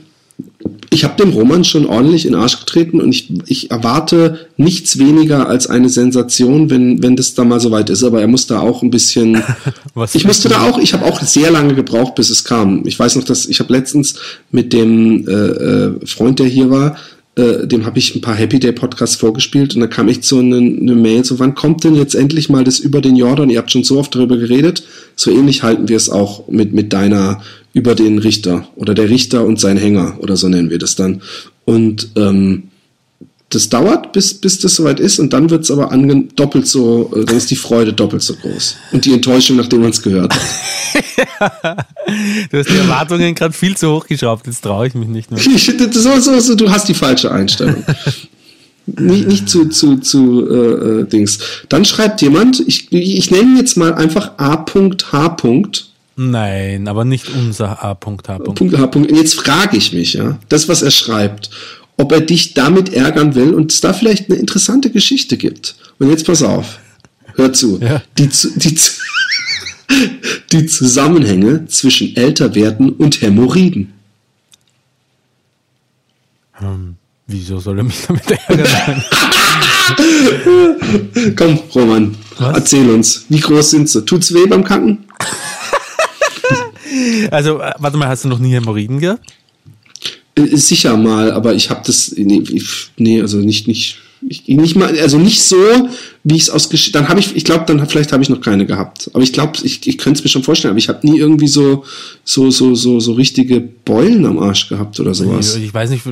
ich habe dem Roman schon ordentlich in den Arsch getreten und ich, ich erwarte nichts weniger als eine Sensation, wenn, wenn das da mal soweit ist. Aber er muss da auch ein bisschen. [laughs] Was ich musste da auch, ich habe auch sehr lange gebraucht, bis es kam. Ich weiß noch, dass ich habe letztens mit dem äh, äh, Freund, der hier war, äh, dem habe ich ein paar Happy Day Podcasts vorgespielt und da kam echt so eine, eine Mail, so wann kommt denn jetzt endlich mal das über den Jordan? Ihr habt schon so oft darüber geredet. So ähnlich halten wir es auch mit, mit deiner über den Richter oder der Richter und sein Hänger oder so nennen wir das dann. Und ähm, das dauert, bis, bis das soweit ist und dann wird es aber doppelt so, äh, dann ist die Freude doppelt so groß. Und die Enttäuschung, nachdem man es gehört hat. [laughs] du hast die Erwartungen gerade viel zu hoch geschraubt, jetzt traue ich mich nicht mehr. so, so, so, du hast die falsche Einstellung. nicht, nicht zu, zu, zu äh, äh, Dings. Dann schreibt jemand, ich, ich nenne jetzt mal einfach A.H. Nein, aber nicht unser A.H. Punkt H. Jetzt frage ich mich, ja, das, was er schreibt, ob er dich damit ärgern will und es da vielleicht eine interessante Geschichte gibt. Und jetzt pass auf, hör zu. Ja. Die, die, die Zusammenhänge zwischen Älterwerden und Hämorrhoiden. Hm. Wieso soll er mich damit ärgern? [laughs] Komm, Roman, Was? erzähl uns. Wie groß sind sie? Tut's weh beim Kacken? Also, äh, warte mal, hast du noch nie Hämorrhoiden gehabt? Äh, sicher mal, aber ich habe das. Nee, nee, also nicht, nicht ich, nicht mal, also nicht so, wie ich es aus dann habe ich, ich glaube, dann vielleicht habe ich noch keine gehabt. Aber ich glaube, ich, ich könnte es mir schon vorstellen, aber ich habe nie irgendwie so, so, so, so, so richtige Beulen am Arsch gehabt oder sowas. Ich, ich weiß nicht,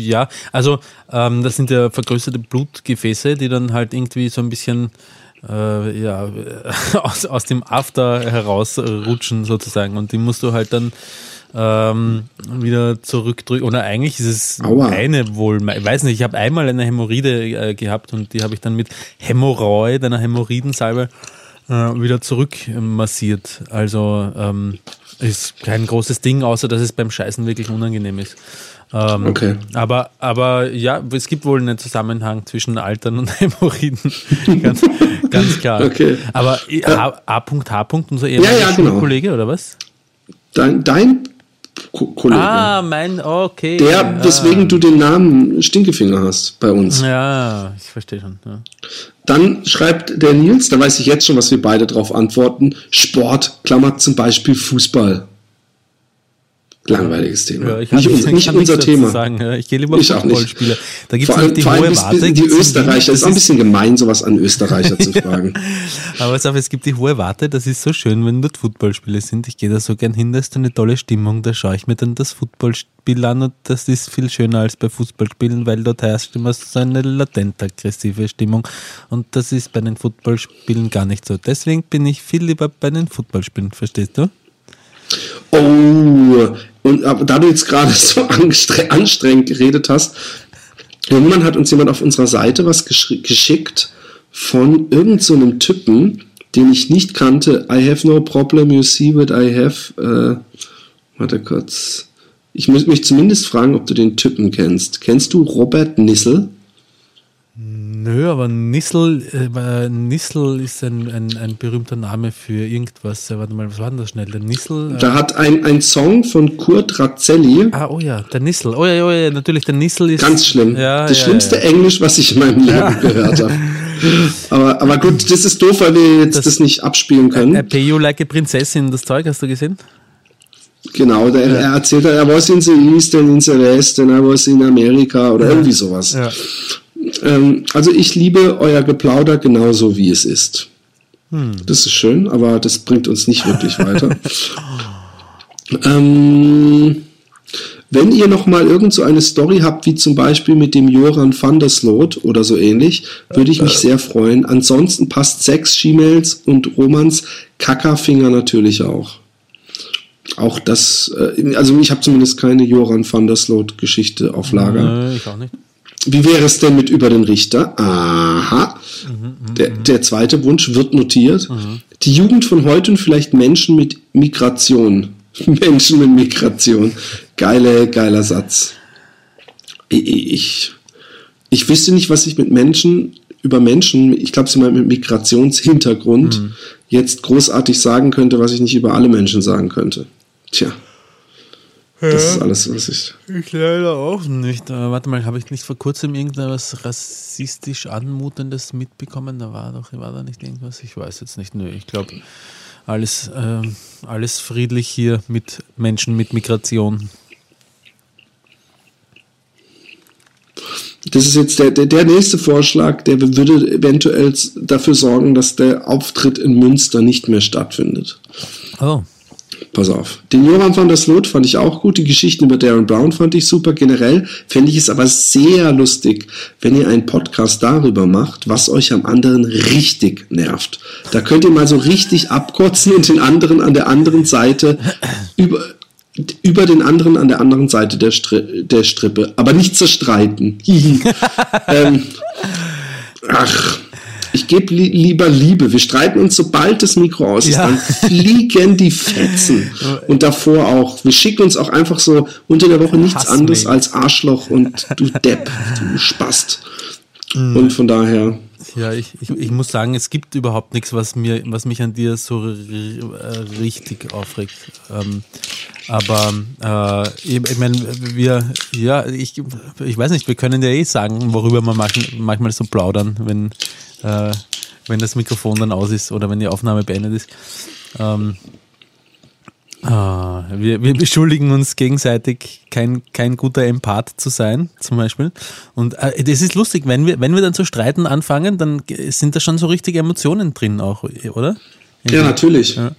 ja, also ähm, das sind ja vergrößerte Blutgefäße, die dann halt irgendwie so ein bisschen äh, ja, [laughs] aus, aus dem After herausrutschen sozusagen und die musst du halt dann ähm, wieder zurückdrücken. Oder eigentlich ist es Aua. eine wohl, ich weiß nicht, ich habe einmal eine Hämorrhoide äh, gehabt und die habe ich dann mit Hämorrhoid, einer Hämorrhoidensalbe, äh, wieder zurückmassiert. Also ähm, ist kein großes Ding, außer dass es beim Scheißen wirklich unangenehm ist. Ähm, okay. Aber, aber ja, es gibt wohl einen Zusammenhang zwischen Altern und [laughs] Hämorrhoiden. ganz, ganz klar. Okay. Aber A. H. unser ehemaliger ja, ja, genau. Kollege, oder was? Dein, dein Kollege. Ah, mein, okay. Der, weswegen ah. du den Namen Stinkefinger hast bei uns. Ja, ich verstehe schon. Ja. Dann schreibt der Nils, da weiß ich jetzt schon, was wir beide drauf antworten. Sport, Klammer zum Beispiel Fußball. Langweiliges Thema. Ja, ich nicht, ich nicht unser Thema. Sagen. Ich gehe lieber Fußballspieler. Da gibt es nicht die hohe Warte. Die Österreicher, das ist auch ein bisschen gemein, sowas an Österreicher zu [laughs] fragen. Aber auf, es gibt die hohe Warte, das ist so schön, wenn dort Footballspiele sind. Ich gehe da so gern hin, da ist eine tolle Stimmung, da schaue ich mir dann das Footballspiel an und das ist viel schöner als bei Fußballspielen, weil dort herrscht immer so eine latent aggressive Stimmung und das ist bei den Footballspielen gar nicht so. Deswegen bin ich viel lieber bei den Footballspielen, verstehst du? Oh, und da du jetzt gerade [laughs] so anstrengend geredet hast, irgendwann hat uns jemand auf unserer Seite was geschickt von irgendeinem so Typen, den ich nicht kannte. I have no problem, you see what I have. Äh, warte kurz. Ich muss mich zumindest fragen, ob du den Typen kennst. Kennst du Robert Nissel? Nö, aber Nissel, äh, Nissel ist ein, ein, ein berühmter Name für irgendwas. Warte mal, was war denn das schnell? Der Nissel? Äh da hat ein, ein Song von Kurt Razzelli. Ah, oh ja, der Nissel. Oh ja, oh ja, natürlich, der Nissel ist. Ganz schlimm. Ja, das ja, schlimmste ja. Englisch, was ich in meinem [laughs] Leben gehört habe. Aber, aber gut, das ist doof, weil wir jetzt das, das nicht abspielen können. I pay you like a Prinzessin, das Zeug, hast du gesehen? Genau, der, ja. er erzählt, er was in the East and in the West and I was in America oder ja. irgendwie sowas. Ähm, also ich liebe euer Geplauder genauso wie es ist. Hm. Das ist schön, aber das bringt uns nicht wirklich weiter. [laughs] ähm, wenn ihr noch mal irgend so eine Story habt, wie zum Beispiel mit dem Joran van der Sloot oder so ähnlich, würde ich mich sehr freuen. Ansonsten passt Sex, Gmails und Romans Kackerfinger natürlich auch. Auch das, äh, also ich habe zumindest keine Joran van der Sloot Geschichte auf Lager. Nee, ich auch nicht. Wie wäre es denn mit über den Richter? Aha. Mhm, der, der, zweite Wunsch wird notiert. Mhm. Die Jugend von heute und vielleicht Menschen mit Migration. [laughs] Menschen mit Migration. Geile, geiler Satz. Ich, ich, ich wüsste nicht, was ich mit Menschen, über Menschen, ich glaube, sie meint mit Migrationshintergrund, mhm. jetzt großartig sagen könnte, was ich nicht über alle Menschen sagen könnte. Tja. Das ist alles, was ich. Ich leider auch nicht. Aber warte mal, habe ich nicht vor kurzem irgendwas rassistisch Anmutendes mitbekommen? Da war doch, war da nicht irgendwas? Ich weiß jetzt nicht. Nö, ich glaube, alles, äh, alles friedlich hier mit Menschen mit Migration. Das ist jetzt der, der, der nächste Vorschlag, der würde eventuell dafür sorgen, dass der Auftritt in Münster nicht mehr stattfindet. Oh. Pass auf. Den Joran van der Sloot fand ich auch gut. Die Geschichten über Darren Brown fand ich super. Generell fände ich es aber sehr lustig, wenn ihr einen Podcast darüber macht, was euch am anderen richtig nervt. Da könnt ihr mal so richtig abkotzen und den anderen an der anderen Seite über, über den anderen an der anderen Seite der, Stri der Strippe. Aber nicht zerstreiten. [laughs] ähm, ach. Ich gebe li lieber Liebe. Wir streiten uns, sobald das Mikro aus ist, ja. dann fliegen die Fetzen. [laughs] Und davor auch. Wir schicken uns auch einfach so unter der Woche nichts anderes als Arschloch und du Depp, du Spast. Mhm. Und von daher. Ja, ich, ich, ich muss sagen, es gibt überhaupt nichts, was mir, was mich an dir so richtig aufregt. Ähm, Aber äh, ich, ich meine, wir, ja, ich, ich weiß nicht, wir können ja eh sagen, worüber wir manchmal so plaudern, wenn, äh, wenn das Mikrofon dann aus ist oder wenn die Aufnahme beendet ist. Ähm, Ah, wir, wir beschuldigen uns gegenseitig, kein, kein guter Empath zu sein, zum Beispiel. Und äh, das ist lustig, wenn wir, wenn wir dann zu streiten anfangen, dann sind da schon so richtige Emotionen drin auch, oder? Ja, natürlich. Ja.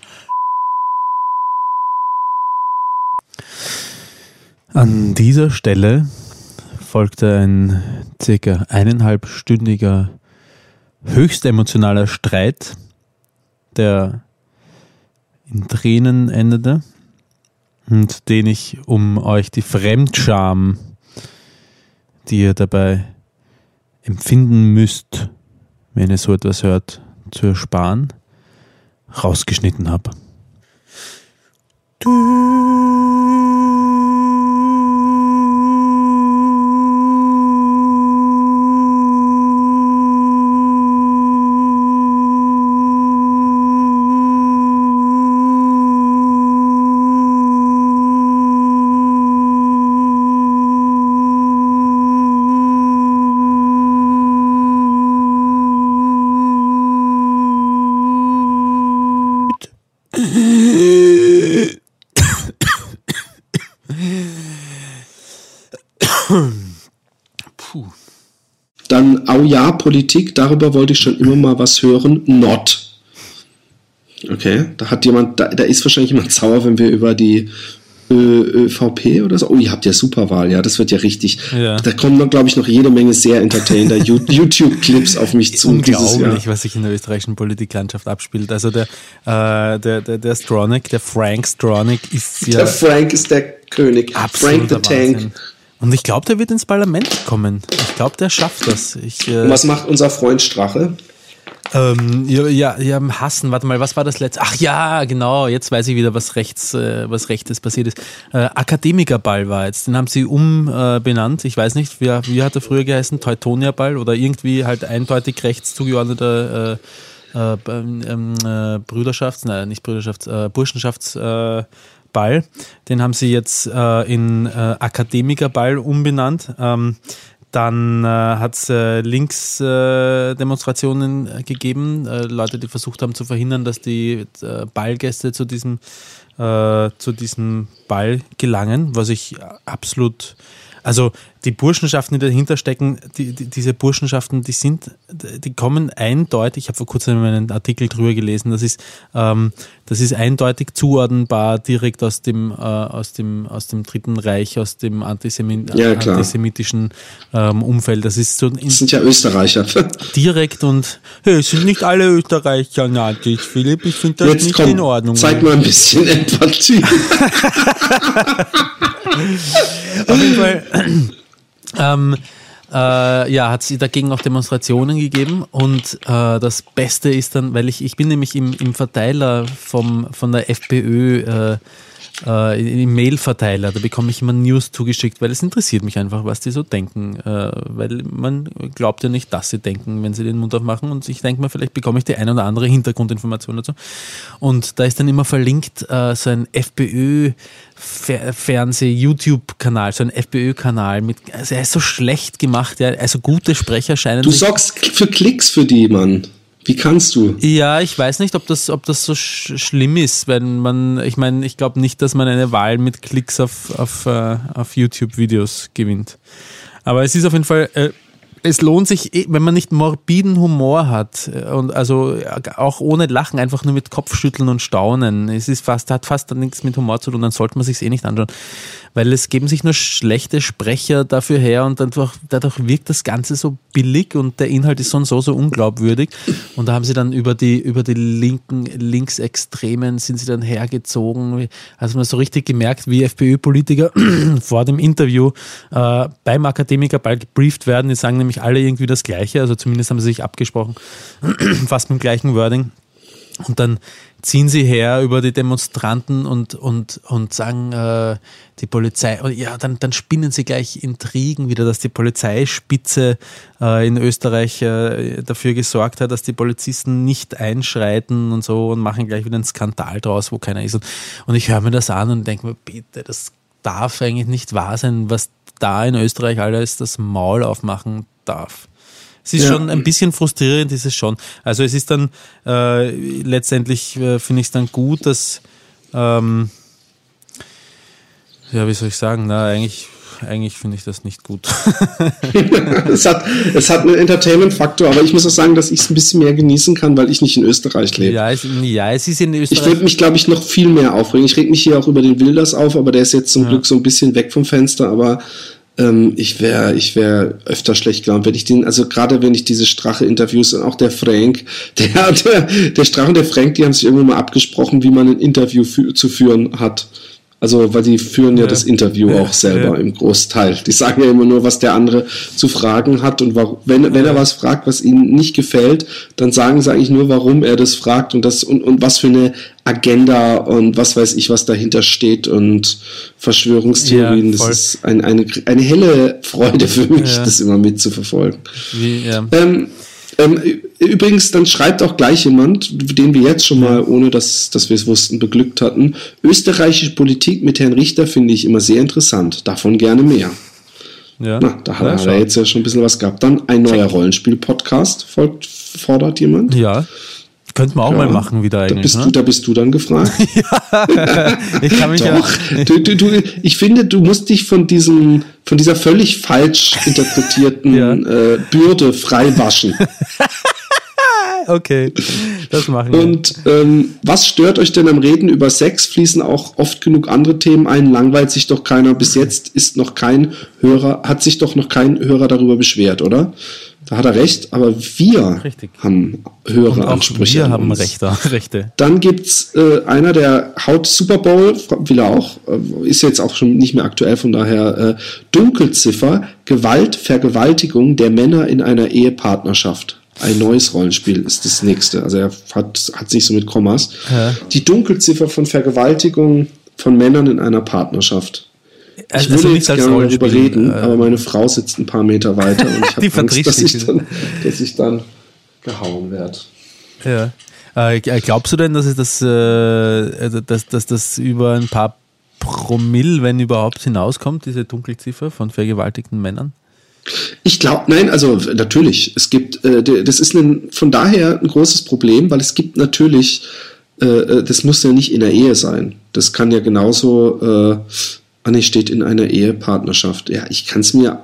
An dieser Stelle folgte ein circa eineinhalbstündiger höchst emotionaler Streit, der in Tränen endete und den ich, um euch die Fremdscham, die ihr dabei empfinden müsst, wenn ihr so etwas hört, zu ersparen, rausgeschnitten habe. Politik, darüber wollte ich schon immer mal was hören. Not. Okay, da hat jemand, da, da ist wahrscheinlich jemand sauer, wenn wir über die ÖVP oder so. Oh, ihr habt ja Superwahl, ja, das wird ja richtig. Ja. Da kommen, glaube ich, noch jede Menge sehr entertainer [laughs] YouTube-Clips auf mich zu. Unglaublich, was sich in der österreichischen Politiklandschaft abspielt. Also der, äh, der, der, der Stronach, der Frank Stronach ist ja. Der Frank ist der König. Frank the Tank. Und ich glaube, der wird ins Parlament kommen. Ich glaube, der schafft das. Ich, äh, was macht unser Freund Strache? Ähm, ja, ja, ja, hassen. Warte mal, was war das letzte? Ach ja, genau. Jetzt weiß ich wieder, was rechts, äh, was rechtes passiert ist. Äh, Akademikerball war jetzt. Den haben sie umbenannt. Äh, ich weiß nicht, wie, wie hat er früher geheißen? Teutoniaball oder irgendwie halt eindeutig rechts zugeordneter äh, äh, ähm, äh, Brüderschafts-, nein, nicht Brüderschafts-, äh, Burschenschafts-, äh, Ball. Den haben sie jetzt äh, in äh, Akademikerball umbenannt. Ähm, dann äh, hat es äh, Linksdemonstrationen äh, gegeben, äh, Leute, die versucht haben zu verhindern, dass die äh, Ballgäste zu diesem, äh, zu diesem Ball gelangen, was ich absolut also die Burschenschaften, die dahinter stecken, die, die, diese Burschenschaften, die sind, die kommen eindeutig, ich habe vor kurzem einen Artikel drüber gelesen, das ist, ähm, das ist eindeutig zuordnenbar direkt aus dem, äh, aus dem, aus dem Dritten Reich, aus dem Antisemi ja, antisemitischen ähm, Umfeld. Das ist so. das sind ja Österreicher. [laughs] Direkt und hey, es sind nicht alle Österreicher Nazis, Philipp. Ich finde das Jetzt nicht komm, in Ordnung. Zeig mal ein bisschen Empathie. [laughs] Auf jeden Fall. Ähm, äh, ja, hat es dagegen auch Demonstrationen gegeben und äh, das Beste ist dann, weil ich, ich bin nämlich im, im Verteiler vom, von der FPÖ äh, äh, im Mail-Verteiler, da bekomme ich immer News zugeschickt, weil es interessiert mich einfach, was die so denken. Äh, weil man glaubt ja nicht, dass sie denken, wenn sie den Mund aufmachen. Und ich denke mal, vielleicht bekomme ich die eine oder andere Hintergrundinformation dazu. Und da ist dann immer verlinkt äh, so ein FPÖ- Fernseh-YouTube-Kanal, so ein FPÖ-Kanal mit, also er ist so schlecht gemacht, ja, also gute Sprecher scheinen. Du sorgst für Klicks für die, Mann. Wie kannst du? Ja, ich weiß nicht, ob das, ob das so sch schlimm ist, wenn man, ich meine, ich glaube nicht, dass man eine Wahl mit Klicks auf, auf, uh, auf YouTube-Videos gewinnt. Aber es ist auf jeden Fall, äh, es lohnt sich, eh, wenn man nicht morbiden Humor hat äh, und also auch ohne Lachen, einfach nur mit Kopfschütteln und Staunen. Es ist fast, hat fast nichts mit Humor zu tun, dann sollte man sich eh nicht anschauen weil es geben sich nur schlechte Sprecher dafür her und einfach, dadurch wirkt das Ganze so billig und der Inhalt ist so und so, so unglaubwürdig. Und da haben sie dann über die, über die linken, Linksextremen sind sie dann hergezogen. Also man so richtig gemerkt, wie FPÖ-Politiker [clears throat] vor dem Interview äh, beim Akademikerball gebrieft werden. Die sagen nämlich alle irgendwie das Gleiche, also zumindest haben sie sich abgesprochen, [clears throat] fast mit dem gleichen Wording. Und dann ziehen sie her über die Demonstranten und, und, und sagen, äh, die Polizei, ja, dann, dann spinnen sie gleich Intrigen wieder, dass die Polizeispitze äh, in Österreich äh, dafür gesorgt hat, dass die Polizisten nicht einschreiten und so und machen gleich wieder einen Skandal draus, wo keiner ist. Und, und ich höre mir das an und denke mir, bitte, das darf eigentlich nicht wahr sein, was da in Österreich alles das Maul aufmachen darf. Es ist ja. schon ein bisschen frustrierend, ist es schon. Also es ist dann äh, letztendlich äh, finde ich es dann gut, dass ähm, ja, wie soll ich sagen, na eigentlich eigentlich finde ich das nicht gut. [laughs] es, hat, es hat einen Entertainment-Faktor, aber ich muss auch sagen, dass ich es ein bisschen mehr genießen kann, weil ich nicht in Österreich lebe. Ja, es, ja, es ist in Österreich. Ich würde mich, glaube ich, noch viel mehr aufregen. Ich reg mich hier auch über den Wilders auf, aber der ist jetzt zum ja. Glück so ein bisschen weg vom Fenster, aber ähm, ich wäre ich wär öfter schlecht gelaunt, wenn ich den, also gerade wenn ich diese Strache-Interviews und auch der Frank, [laughs] der, der, der Strache und der Frank, die haben sich irgendwann mal abgesprochen, wie man ein Interview zu führen hat. Also, weil die führen ja, ja. das Interview ja, auch selber ja. im Großteil. Die sagen ja immer nur, was der andere zu fragen hat und warum, wenn, wenn er was fragt, was ihnen nicht gefällt, dann sagen sie eigentlich nur, warum er das fragt und das und, und was für eine Agenda und was weiß ich, was dahinter steht und Verschwörungstheorien. das ist ein, eine, eine helle Freude für mich, das immer mitzuverfolgen. Wie, ja. Ähm, ähm, übrigens, dann schreibt auch gleich jemand, den wir jetzt schon mal, ohne dass, dass wir es wussten, beglückt hatten. Österreichische Politik mit Herrn Richter finde ich immer sehr interessant. Davon gerne mehr. Ja. Na, da hat ja, er jetzt ja schon ein bisschen was gehabt. Dann ein neuer Rollenspiel-Podcast folgt, fordert jemand. Ja. Könnten wir auch ja, mal machen wieder eigentlich. Da bist, ne? du, da bist du dann gefragt. [laughs] ja, ich kann mich Doch, ja. Du, du, du, ich finde, du musst dich von diesem, von dieser völlig falsch interpretierten [laughs] ja. äh, Bürde frei waschen. [laughs] [laughs] okay, das machen wir. Und ähm, was stört euch denn am Reden über Sex? Fließen auch oft genug andere Themen ein. Langweilt sich doch keiner. Bis jetzt ist noch kein Hörer, hat sich doch noch kein Hörer darüber beschwert, oder? Da hat er recht, aber wir Richtig. haben höhere Und auch Ansprüche. Wir haben Rechte. [laughs] Rechte. Dann gibt's äh, einer, der haut Super Bowl, will er auch, äh, ist jetzt auch schon nicht mehr aktuell, von daher äh, Dunkelziffer, Gewalt, Vergewaltigung der Männer in einer Ehepartnerschaft. Ein neues Rollenspiel ist das nächste. Also er hat, hat sich so mit Kommas. Ja. Die Dunkelziffer von Vergewaltigung von Männern in einer Partnerschaft. Also, ich würde also jetzt gerne darüber reden, äh, aber meine Frau sitzt ein paar Meter weiter und [laughs] ich habe Angst, dass ich, dann, dass ich dann gehauen werde. Ja. Äh, glaubst du denn, dass, das, äh, also, dass, dass das über ein paar Promille, wenn überhaupt, hinauskommt, diese Dunkelziffer von vergewaltigten Männern? Ich glaube, nein, also natürlich. Es gibt, äh, das ist ein, von daher ein großes Problem, weil es gibt natürlich, äh, äh das muss ja nicht in der Ehe sein. Das kann ja genauso äh, Anne steht in einer Ehepartnerschaft. Ja, ich kann es mir.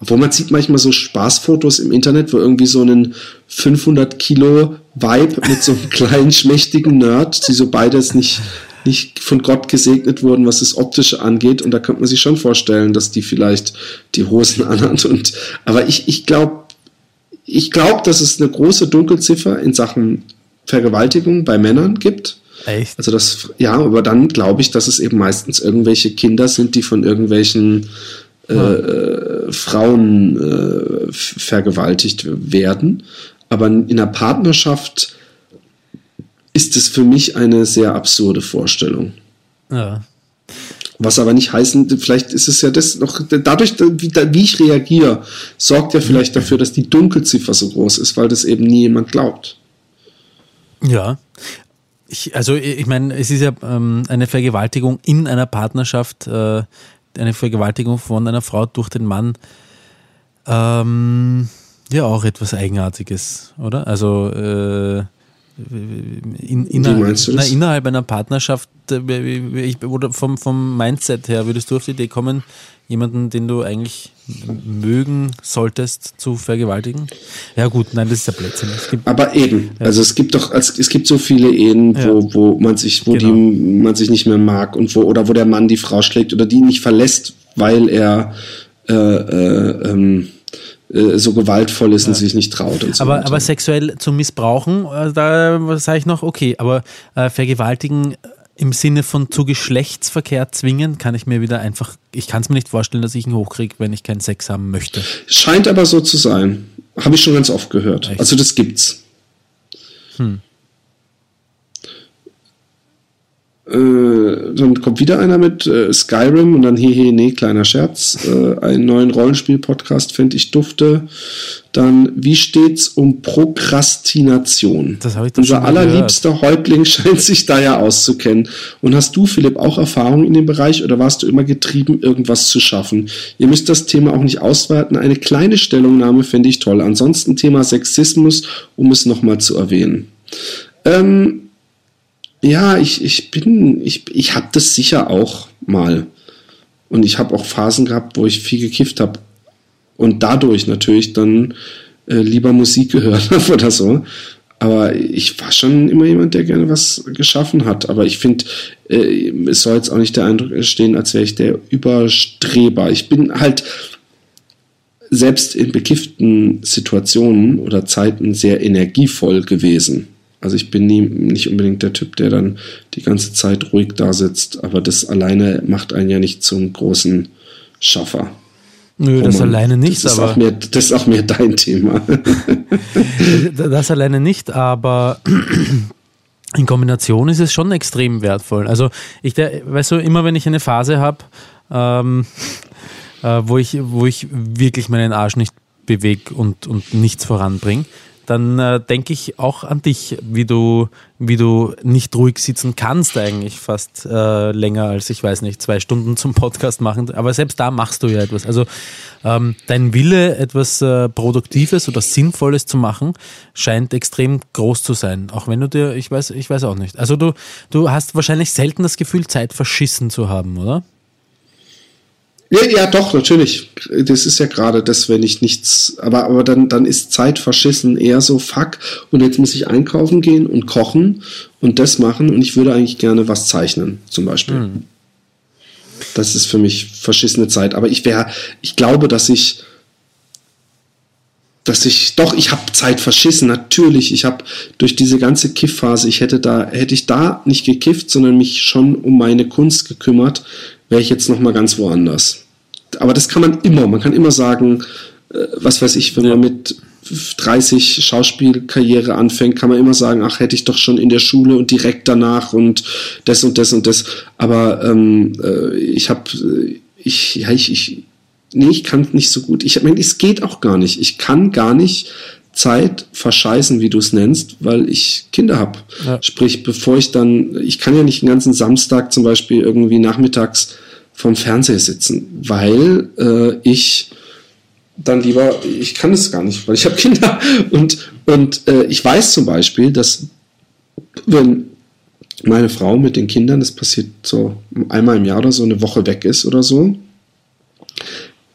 Obwohl man sieht manchmal so Spaßfotos im Internet, wo irgendwie so einen 500 Kilo Vibe mit so einem [laughs] kleinen schmächtigen Nerd, die so beides nicht, nicht von Gott gesegnet wurden, was das Optische angeht. Und da könnte man sich schon vorstellen, dass die vielleicht die Hosen [laughs] anhat. Und, aber ich, ich glaube, ich glaube, dass es eine große Dunkelziffer in Sachen Vergewaltigung bei Männern gibt. Echt? Also das, ja, aber dann glaube ich, dass es eben meistens irgendwelche Kinder sind, die von irgendwelchen äh, äh, Frauen äh, vergewaltigt werden. Aber in einer Partnerschaft ist es für mich eine sehr absurde Vorstellung. Ja. Was aber nicht heißen, vielleicht ist es ja das noch, dadurch, wie, ich reagiere, sorgt ja vielleicht dafür, dass die Dunkelziffer so groß ist, weil das eben nie jemand glaubt. Ja, ich, also ich meine, es ist ja ähm, eine Vergewaltigung in einer Partnerschaft, äh, eine Vergewaltigung von einer Frau durch den Mann. Ähm, ja, auch etwas Eigenartiges, oder? Also äh, in, innerhalb, na, innerhalb einer Partnerschaft, äh, ich, oder vom, vom Mindset her, würdest du auf die Idee kommen, jemanden, den du eigentlich mögen solltest, zu vergewaltigen? Ja gut, nein, das ist ja Blödsinn. Aber eben, ja. also es gibt doch, es gibt so viele Ehen, wo, ja. wo man sich, wo genau. die man sich nicht mehr mag und wo, oder wo der Mann die Frau schlägt oder die nicht verlässt, weil er äh, äh, ähm, äh, so gewaltvoll ist ja. und sich nicht traut. Und so aber, aber sexuell zu missbrauchen, äh, da sage ich noch, okay, aber äh, vergewaltigen im Sinne von zu Geschlechtsverkehr zwingen, kann ich mir wieder einfach, ich kann es mir nicht vorstellen, dass ich ihn hochkriege, wenn ich keinen Sex haben möchte. Scheint aber so zu sein. Habe ich schon ganz oft gehört. Echt? Also das gibt's. Hm. Äh, dann kommt wieder einer mit äh, Skyrim und dann hehe, nee, kleiner Scherz. Äh, einen neuen Rollenspiel-Podcast fände ich dufte. Dann, wie steht's um Prokrastination? Das habe ich doch Unser allerliebster gehört. Häuptling [laughs] scheint sich da ja auszukennen. Und hast du, Philipp, auch Erfahrung in dem Bereich oder warst du immer getrieben, irgendwas zu schaffen? Ihr müsst das Thema auch nicht ausweiten. Eine kleine Stellungnahme fände ich toll. Ansonsten Thema Sexismus, um es nochmal zu erwähnen. Ähm, ja, ich, ich bin, ich, ich habe das sicher auch mal. Und ich habe auch Phasen gehabt, wo ich viel gekifft habe. Und dadurch natürlich dann äh, lieber Musik gehört [laughs] habe oder so. Aber ich war schon immer jemand, der gerne was geschaffen hat. Aber ich finde, äh, es soll jetzt auch nicht der Eindruck entstehen, als wäre ich der Überstreber. Ich bin halt selbst in bekifften Situationen oder Zeiten sehr energievoll gewesen. Also ich bin nie, nicht unbedingt der Typ, der dann die ganze Zeit ruhig da sitzt, aber das alleine macht einen ja nicht zum großen Schaffer. Nö, das man, alleine nicht, das aber. Mehr, das ist auch mehr dein Thema. [laughs] das alleine nicht, aber [clears throat] in Kombination ist es schon extrem wertvoll. Also ich, der, weißt du, immer wenn ich eine Phase habe, ähm, äh, wo, ich, wo ich wirklich meinen Arsch nicht bewege und, und nichts voranbringe, dann äh, denke ich auch an dich, wie du, wie du nicht ruhig sitzen kannst eigentlich fast äh, länger als, ich weiß nicht, zwei Stunden zum Podcast machen. Aber selbst da machst du ja etwas. Also ähm, dein Wille, etwas äh, Produktives oder Sinnvolles zu machen, scheint extrem groß zu sein. Auch wenn du dir, ich weiß, ich weiß auch nicht. Also du, du hast wahrscheinlich selten das Gefühl, Zeit verschissen zu haben, oder? Ja, ja, doch, natürlich. Das ist ja gerade das, wenn ich nichts, aber, aber dann, dann ist Zeit verschissen eher so, fuck, und jetzt muss ich einkaufen gehen und kochen und das machen und ich würde eigentlich gerne was zeichnen, zum Beispiel. Mhm. Das ist für mich verschissene Zeit. Aber ich wäre, ich glaube, dass ich, dass ich, doch, ich habe Zeit verschissen, natürlich. Ich habe durch diese ganze Kiffphase, ich hätte da, hätte ich da nicht gekifft, sondern mich schon um meine Kunst gekümmert, wäre ich jetzt noch mal ganz woanders. Aber das kann man immer. Man kann immer sagen, äh, was weiß ich, wenn man mit 30 Schauspielkarriere anfängt, kann man immer sagen, ach, hätte ich doch schon in der Schule und direkt danach und das und das und das. Aber ähm, äh, ich habe, äh, ich, ja, ich, ich, nee, ich kann nicht so gut. Ich meine, es geht auch gar nicht. Ich kann gar nicht Zeit verscheißen, wie du es nennst, weil ich Kinder habe. Ja. Sprich, bevor ich dann, ich kann ja nicht den ganzen Samstag zum Beispiel irgendwie nachmittags vom Fernseher sitzen, weil äh, ich dann lieber, ich kann es gar nicht, weil ich habe Kinder [laughs] und, und äh, ich weiß zum Beispiel, dass wenn meine Frau mit den Kindern, das passiert so einmal im Jahr oder so, eine Woche weg ist oder so,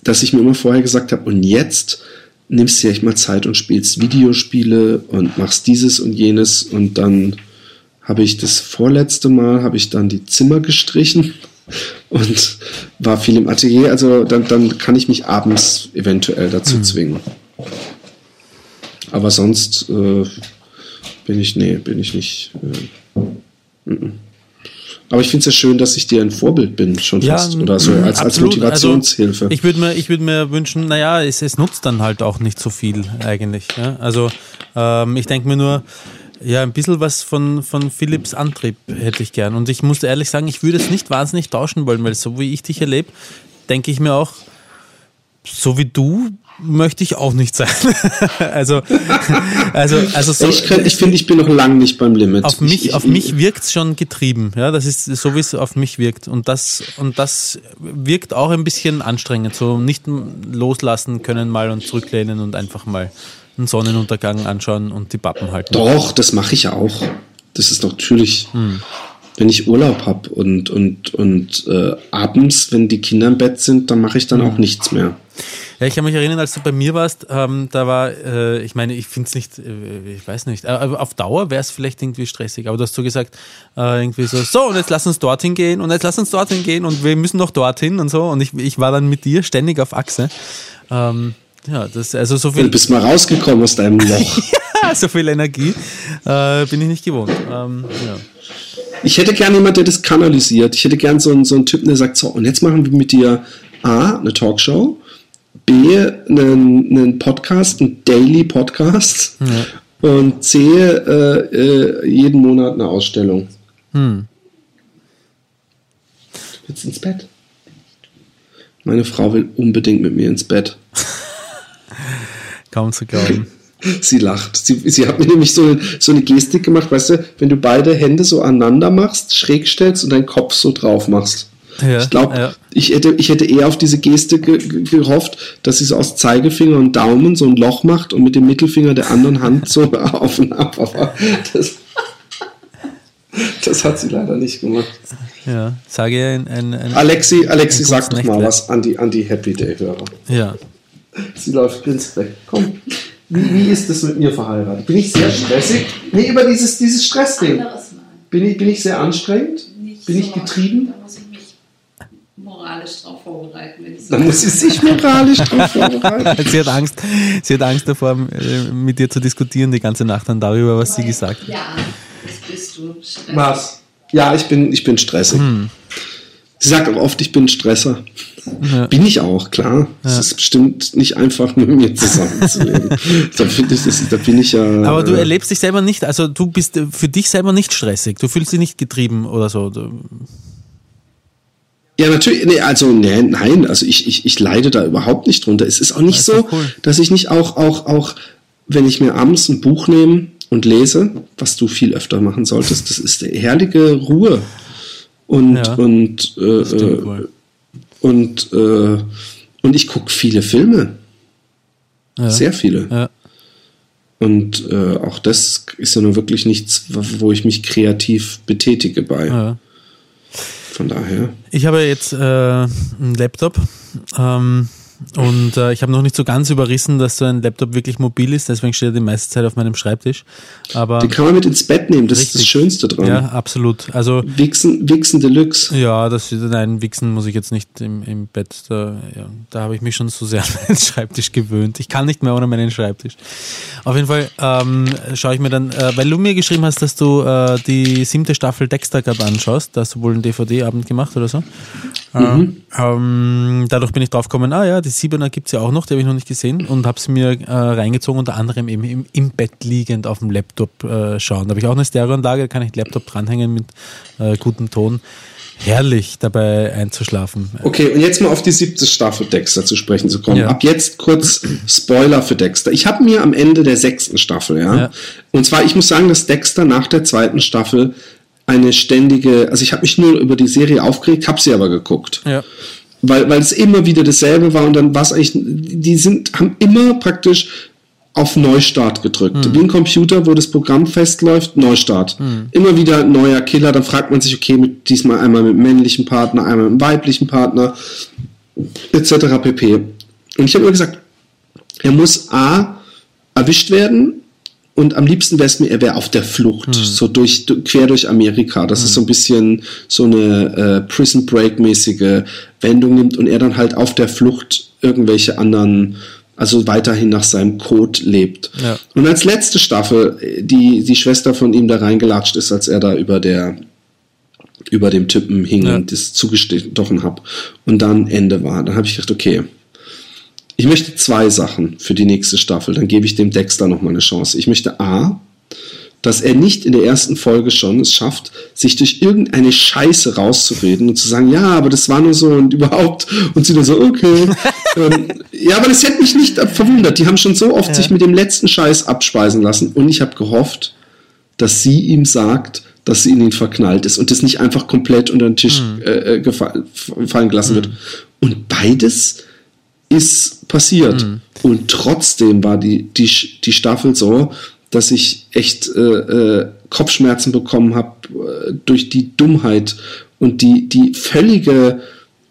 dass ich mir immer vorher gesagt habe, und jetzt nimmst du ja echt mal Zeit und spielst Videospiele und machst dieses und jenes und dann habe ich das vorletzte Mal, habe ich dann die Zimmer gestrichen [laughs] und war viel im Atelier. Also dann, dann kann ich mich abends eventuell dazu mhm. zwingen. Aber sonst äh, bin ich, nee, bin ich nicht. Äh, n -n. Aber ich finde es ja schön, dass ich dir ein Vorbild bin, schon ja, fast. Oder so, als, als Motivationshilfe. Also ich würde mir, würd mir wünschen, naja, es, es nutzt dann halt auch nicht so viel eigentlich. Ja? Also ähm, ich denke mir nur, ja, ein bisschen was von, von Philips Antrieb hätte ich gern. Und ich muss ehrlich sagen, ich würde es nicht wahnsinnig tauschen wollen, weil so wie ich dich erlebe, denke ich mir auch, so wie du möchte ich auch nicht sein. [laughs] also, also, also so, ich, ich finde, ich bin noch lange nicht beim Limit. Auf mich, ich, auf mich wirkt es schon getrieben. Ja, das ist so, wie es auf mich wirkt. Und das, und das wirkt auch ein bisschen anstrengend. So nicht loslassen können mal und zurücklehnen und einfach mal einen Sonnenuntergang anschauen und die Pappen halten. Doch, das mache ich auch. Das ist natürlich, hm. wenn ich Urlaub habe und, und, und äh, abends, wenn die Kinder im Bett sind, dann mache ich dann hm. auch nichts mehr. Ja, ich kann mich erinnern, als du bei mir warst, ähm, da war, äh, ich meine, ich finde es nicht, äh, ich weiß nicht, äh, auf Dauer wäre es vielleicht irgendwie stressig, aber du hast so gesagt, äh, irgendwie so, so, und jetzt lass uns dorthin gehen und jetzt lass uns dorthin gehen und wir müssen noch dorthin und so und ich, ich war dann mit dir ständig auf Achse. Ähm, ja, das also so viel. Du bist mal rausgekommen aus deinem [laughs] Loch. ja, so viel Energie äh, bin ich nicht gewohnt. Ähm, ja. Ich hätte gerne jemanden, der das kanalisiert. Ich hätte gerne so einen, so einen Typen, der sagt: So, und jetzt machen wir mit dir A, eine Talkshow, B, einen, einen Podcast, einen Daily Podcast. Ja. und C, äh, äh, jeden Monat eine Ausstellung. Hm. Du willst ins Bett? Meine Frau will unbedingt mit mir ins Bett. [laughs] Kaum zu glauben. [laughs] Sie lacht. Sie, sie hat mir nämlich so, so eine Gestik gemacht, weißt du, wenn du beide Hände so aneinander machst, schräg stellst und deinen Kopf so drauf machst. Ja, ich glaube, ja. ich, hätte, ich hätte eher auf diese Geste ge gehofft, dass sie so aus Zeigefinger und Daumen so ein Loch macht und mit dem Mittelfinger der anderen Hand so [laughs] auf und ab. Aber das, das hat sie leider nicht gemacht. Ja, sage ein, ein, ein Alexi, Alexi ein sag doch mal was an die, an die Happy Day-Hörer. Ja. Sie läuft grinst weg. Komm. Wie, wie ist es mit mir verheiratet? Bin ich sehr stressig? Nee, über dieses, dieses Stressding. Bin ich, bin ich sehr anstrengend? Bin ich getrieben? Da muss ich mich moralisch drauf vorbereiten. Wenn ich so Dann muss sie sich moralisch drauf [laughs] vorbereiten. sie, hat Angst, sie hat Angst davor, äh, mit dir zu diskutieren die ganze Nacht dann darüber, was sie gesagt hat. Ja, das bist du. Stressig. Was? Ja, ich bin, ich bin stressig. Hm. Sie sagt auch oft, ich bin Stresser. Ja. Bin ich auch, klar. Es ja. ist bestimmt nicht einfach, mit mir zusammenzuleben. [laughs] da, ich das, da bin ich ja. Aber du äh, erlebst dich selber nicht, also du bist für dich selber nicht stressig. Du fühlst dich nicht getrieben oder so. Ja, natürlich, nee, also nee, nein, also ich, ich, ich leide da überhaupt nicht drunter. Es ist auch nicht das so, cool. dass ich nicht auch, auch, auch, wenn ich mir abends ein Buch nehme und lese, was du viel öfter machen solltest, das ist die herrliche Ruhe. Und, ja, und, äh, äh und, äh, und ich gucke viele Filme. Ja. Sehr viele. Ja. Und äh, auch das ist ja nur wirklich nichts, wo ich mich kreativ betätige bei. Von daher. Ich habe jetzt äh, einen Laptop. Ähm, und äh, ich habe noch nicht so ganz überrissen, dass so ein Laptop wirklich mobil ist, deswegen steht er die meiste Zeit auf meinem Schreibtisch. Aber Den kann man mit ins Bett nehmen, das richtig. ist das Schönste dran. Ja, absolut. Also Wichsen, Wichsen Deluxe. Ja, das nein, Wichsen muss ich jetzt nicht im, im Bett. Da, ja, da habe ich mich schon so sehr [laughs] an meinen Schreibtisch gewöhnt. Ich kann nicht mehr ohne meinen Schreibtisch. Auf jeden Fall ähm, schaue ich mir dann, äh, weil du mir geschrieben hast, dass du äh, die siebte Staffel Dexter gerade anschaust, da hast du wohl einen DVD-Abend gemacht oder so. Mhm. Ähm, dadurch bin ich drauf gekommen, ah ja, die Siebener gibt es ja auch noch, die habe ich noch nicht gesehen und habe sie mir äh, reingezogen, unter anderem eben im, im Bett liegend auf dem Laptop äh, schauen. Da habe ich auch eine Stereoanlage, da kann ich Laptop dranhängen mit äh, gutem Ton. Herrlich dabei einzuschlafen. Okay, und jetzt mal auf die siebte Staffel Dexter zu sprechen zu kommen. Ja. Ab jetzt kurz Spoiler für Dexter. Ich habe mir am Ende der sechsten Staffel, ja, ja, und zwar, ich muss sagen, dass Dexter nach der zweiten Staffel eine ständige, also ich habe mich nur über die Serie aufgeregt, habe sie aber geguckt. Ja. Weil, weil es immer wieder dasselbe war und dann war es eigentlich, die sind, haben immer praktisch auf Neustart gedrückt. Hm. Wie ein Computer, wo das Programm festläuft, Neustart. Hm. Immer wieder neuer Killer, dann fragt man sich, okay, mit, diesmal einmal mit männlichen Partner, einmal mit weiblichen Partner, etc. pp. Und ich habe immer gesagt, er muss A erwischt werden und am liebsten wäre es mir, er wäre auf der Flucht, hm. so durch, quer durch Amerika. Das hm. ist so ein bisschen so eine äh, Prison Break-mäßige Wendung nimmt und er dann halt auf der Flucht irgendwelche anderen, also weiterhin nach seinem Code lebt. Ja. Und als letzte Staffel, die, die Schwester von ihm da reingelatscht ist, als er da über der über dem Typen hing ja. und das zugestochen hab und dann Ende war. Dann habe ich gedacht, okay, ich möchte zwei Sachen für die nächste Staffel. Dann gebe ich dem Dexter nochmal eine Chance. Ich möchte A, dass er nicht in der ersten Folge schon es schafft, sich durch irgendeine Scheiße rauszureden und zu sagen, ja, aber das war nur so und überhaupt. Und sie dann so, okay. [laughs] ähm, ja, aber das hätte mich nicht verwundert. Die haben schon so oft ja. sich mit dem letzten Scheiß abspeisen lassen. Und ich habe gehofft, dass sie ihm sagt, dass sie in ihn verknallt ist und das nicht einfach komplett unter den Tisch mhm. äh, äh fallen gelassen mhm. wird. Und beides ist passiert. Mhm. Und trotzdem war die, die, die Staffel so, dass ich echt äh, äh, Kopfschmerzen bekommen habe äh, durch die Dummheit und die, die völlige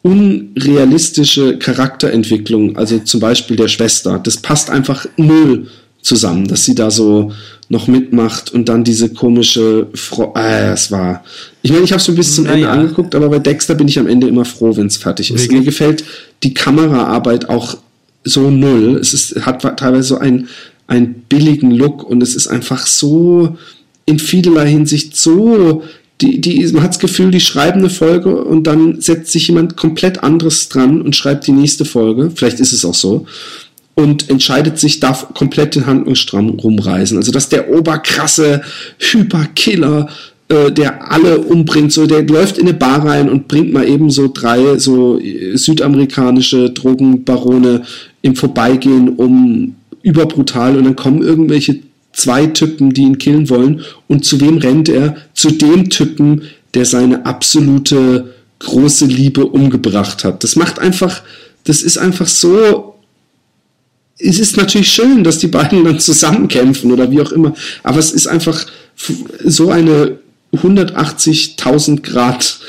unrealistische Charakterentwicklung, also zum Beispiel der Schwester. Das passt einfach null zusammen, dass sie da so noch mitmacht und dann diese komische Frau. Äh, es war. Ich meine, ich habe es so bis zum naja. Ende angeguckt, aber bei Dexter bin ich am Ende immer froh, wenn es fertig ist. Mir gefällt die Kameraarbeit auch so null. Es ist, hat teilweise so einen, einen billigen Look und es ist einfach so in vielerlei Hinsicht so. Die, die, man hat das Gefühl, die schreiben eine Folge und dann setzt sich jemand komplett anderes dran und schreibt die nächste Folge. Vielleicht ist es auch so. und entscheidet sich, darf komplett den Handlungsstrang rumreisen. Also dass der oberkrasse Hyperkiller, äh, der alle umbringt, so der läuft in eine Bar rein und bringt mal eben so drei so äh, südamerikanische Drogenbarone im Vorbeigehen um überbrutal und dann kommen irgendwelche zwei Typen, die ihn killen wollen und zu wem rennt er? Zu dem Typen, der seine absolute große Liebe umgebracht hat. Das macht einfach, das ist einfach so es ist natürlich schön, dass die beiden dann zusammenkämpfen oder wie auch immer, aber es ist einfach so eine 180.000 Grad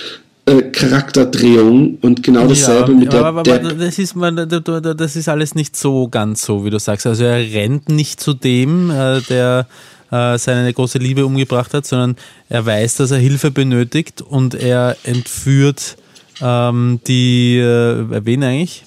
äh, Charakterdrehung und genau dasselbe ja, mit der, aber, aber das ist das ist alles nicht so ganz so, wie du sagst. Also er rennt nicht zu dem, äh, der äh, seine große Liebe umgebracht hat, sondern er weiß, dass er Hilfe benötigt und er entführt ähm, die, äh, wen eigentlich?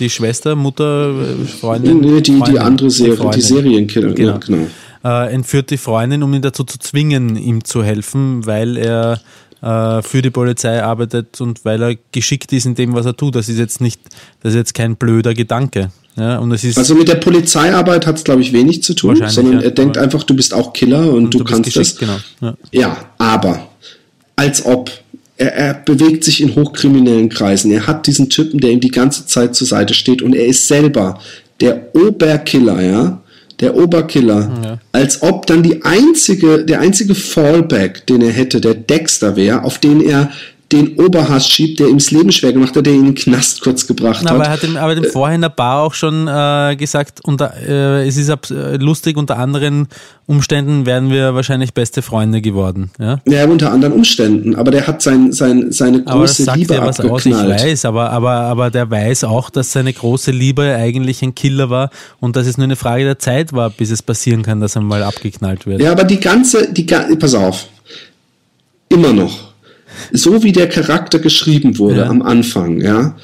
die Schwester, Mutter, Freundin? Nee, die, Freundin, die andere Serie, die, die Serienkiller, genau. Ja, genau. Äh, entführt die Freundin, um ihn dazu zu zwingen, ihm zu helfen, weil er äh, für die Polizei arbeitet und weil er geschickt ist in dem, was er tut. Das ist jetzt nicht, das ist jetzt kein blöder Gedanke. Ja, und es ist also mit der Polizeiarbeit hat es, glaube ich, wenig zu tun, sondern ja, er denkt einfach, du bist auch Killer und, und du, du kannst das. Genau, ja. ja, aber als ob er, er bewegt sich in hochkriminellen Kreisen. Er hat diesen Typen, der ihm die ganze Zeit zur Seite steht und er ist selber der Oberkiller, ja, der Oberkiller, ja. als ob dann die einzige, der einzige Fallback, den er hätte, der Dexter wäre, auf den er den Oberhass schiebt, der ihm das Leben schwer gemacht hat, der ihn in den Knast kurz gebracht Na, hat. Aber er hat ihm, aber dem äh, vorher in der Bar auch schon äh, gesagt, unter, äh, es ist äh, lustig, unter anderen Umständen wären wir wahrscheinlich beste Freunde geworden. Ja, ja unter anderen Umständen, aber der hat sein, sein, seine große aber Liebe was abgeknallt. Aus, ich weiß, aber, aber, aber der weiß auch, dass seine große Liebe eigentlich ein Killer war und dass es nur eine Frage der Zeit war, bis es passieren kann, dass er mal abgeknallt wird. Ja, aber die ganze, die, pass auf, immer noch so wie der Charakter geschrieben wurde ja. am Anfang, ja,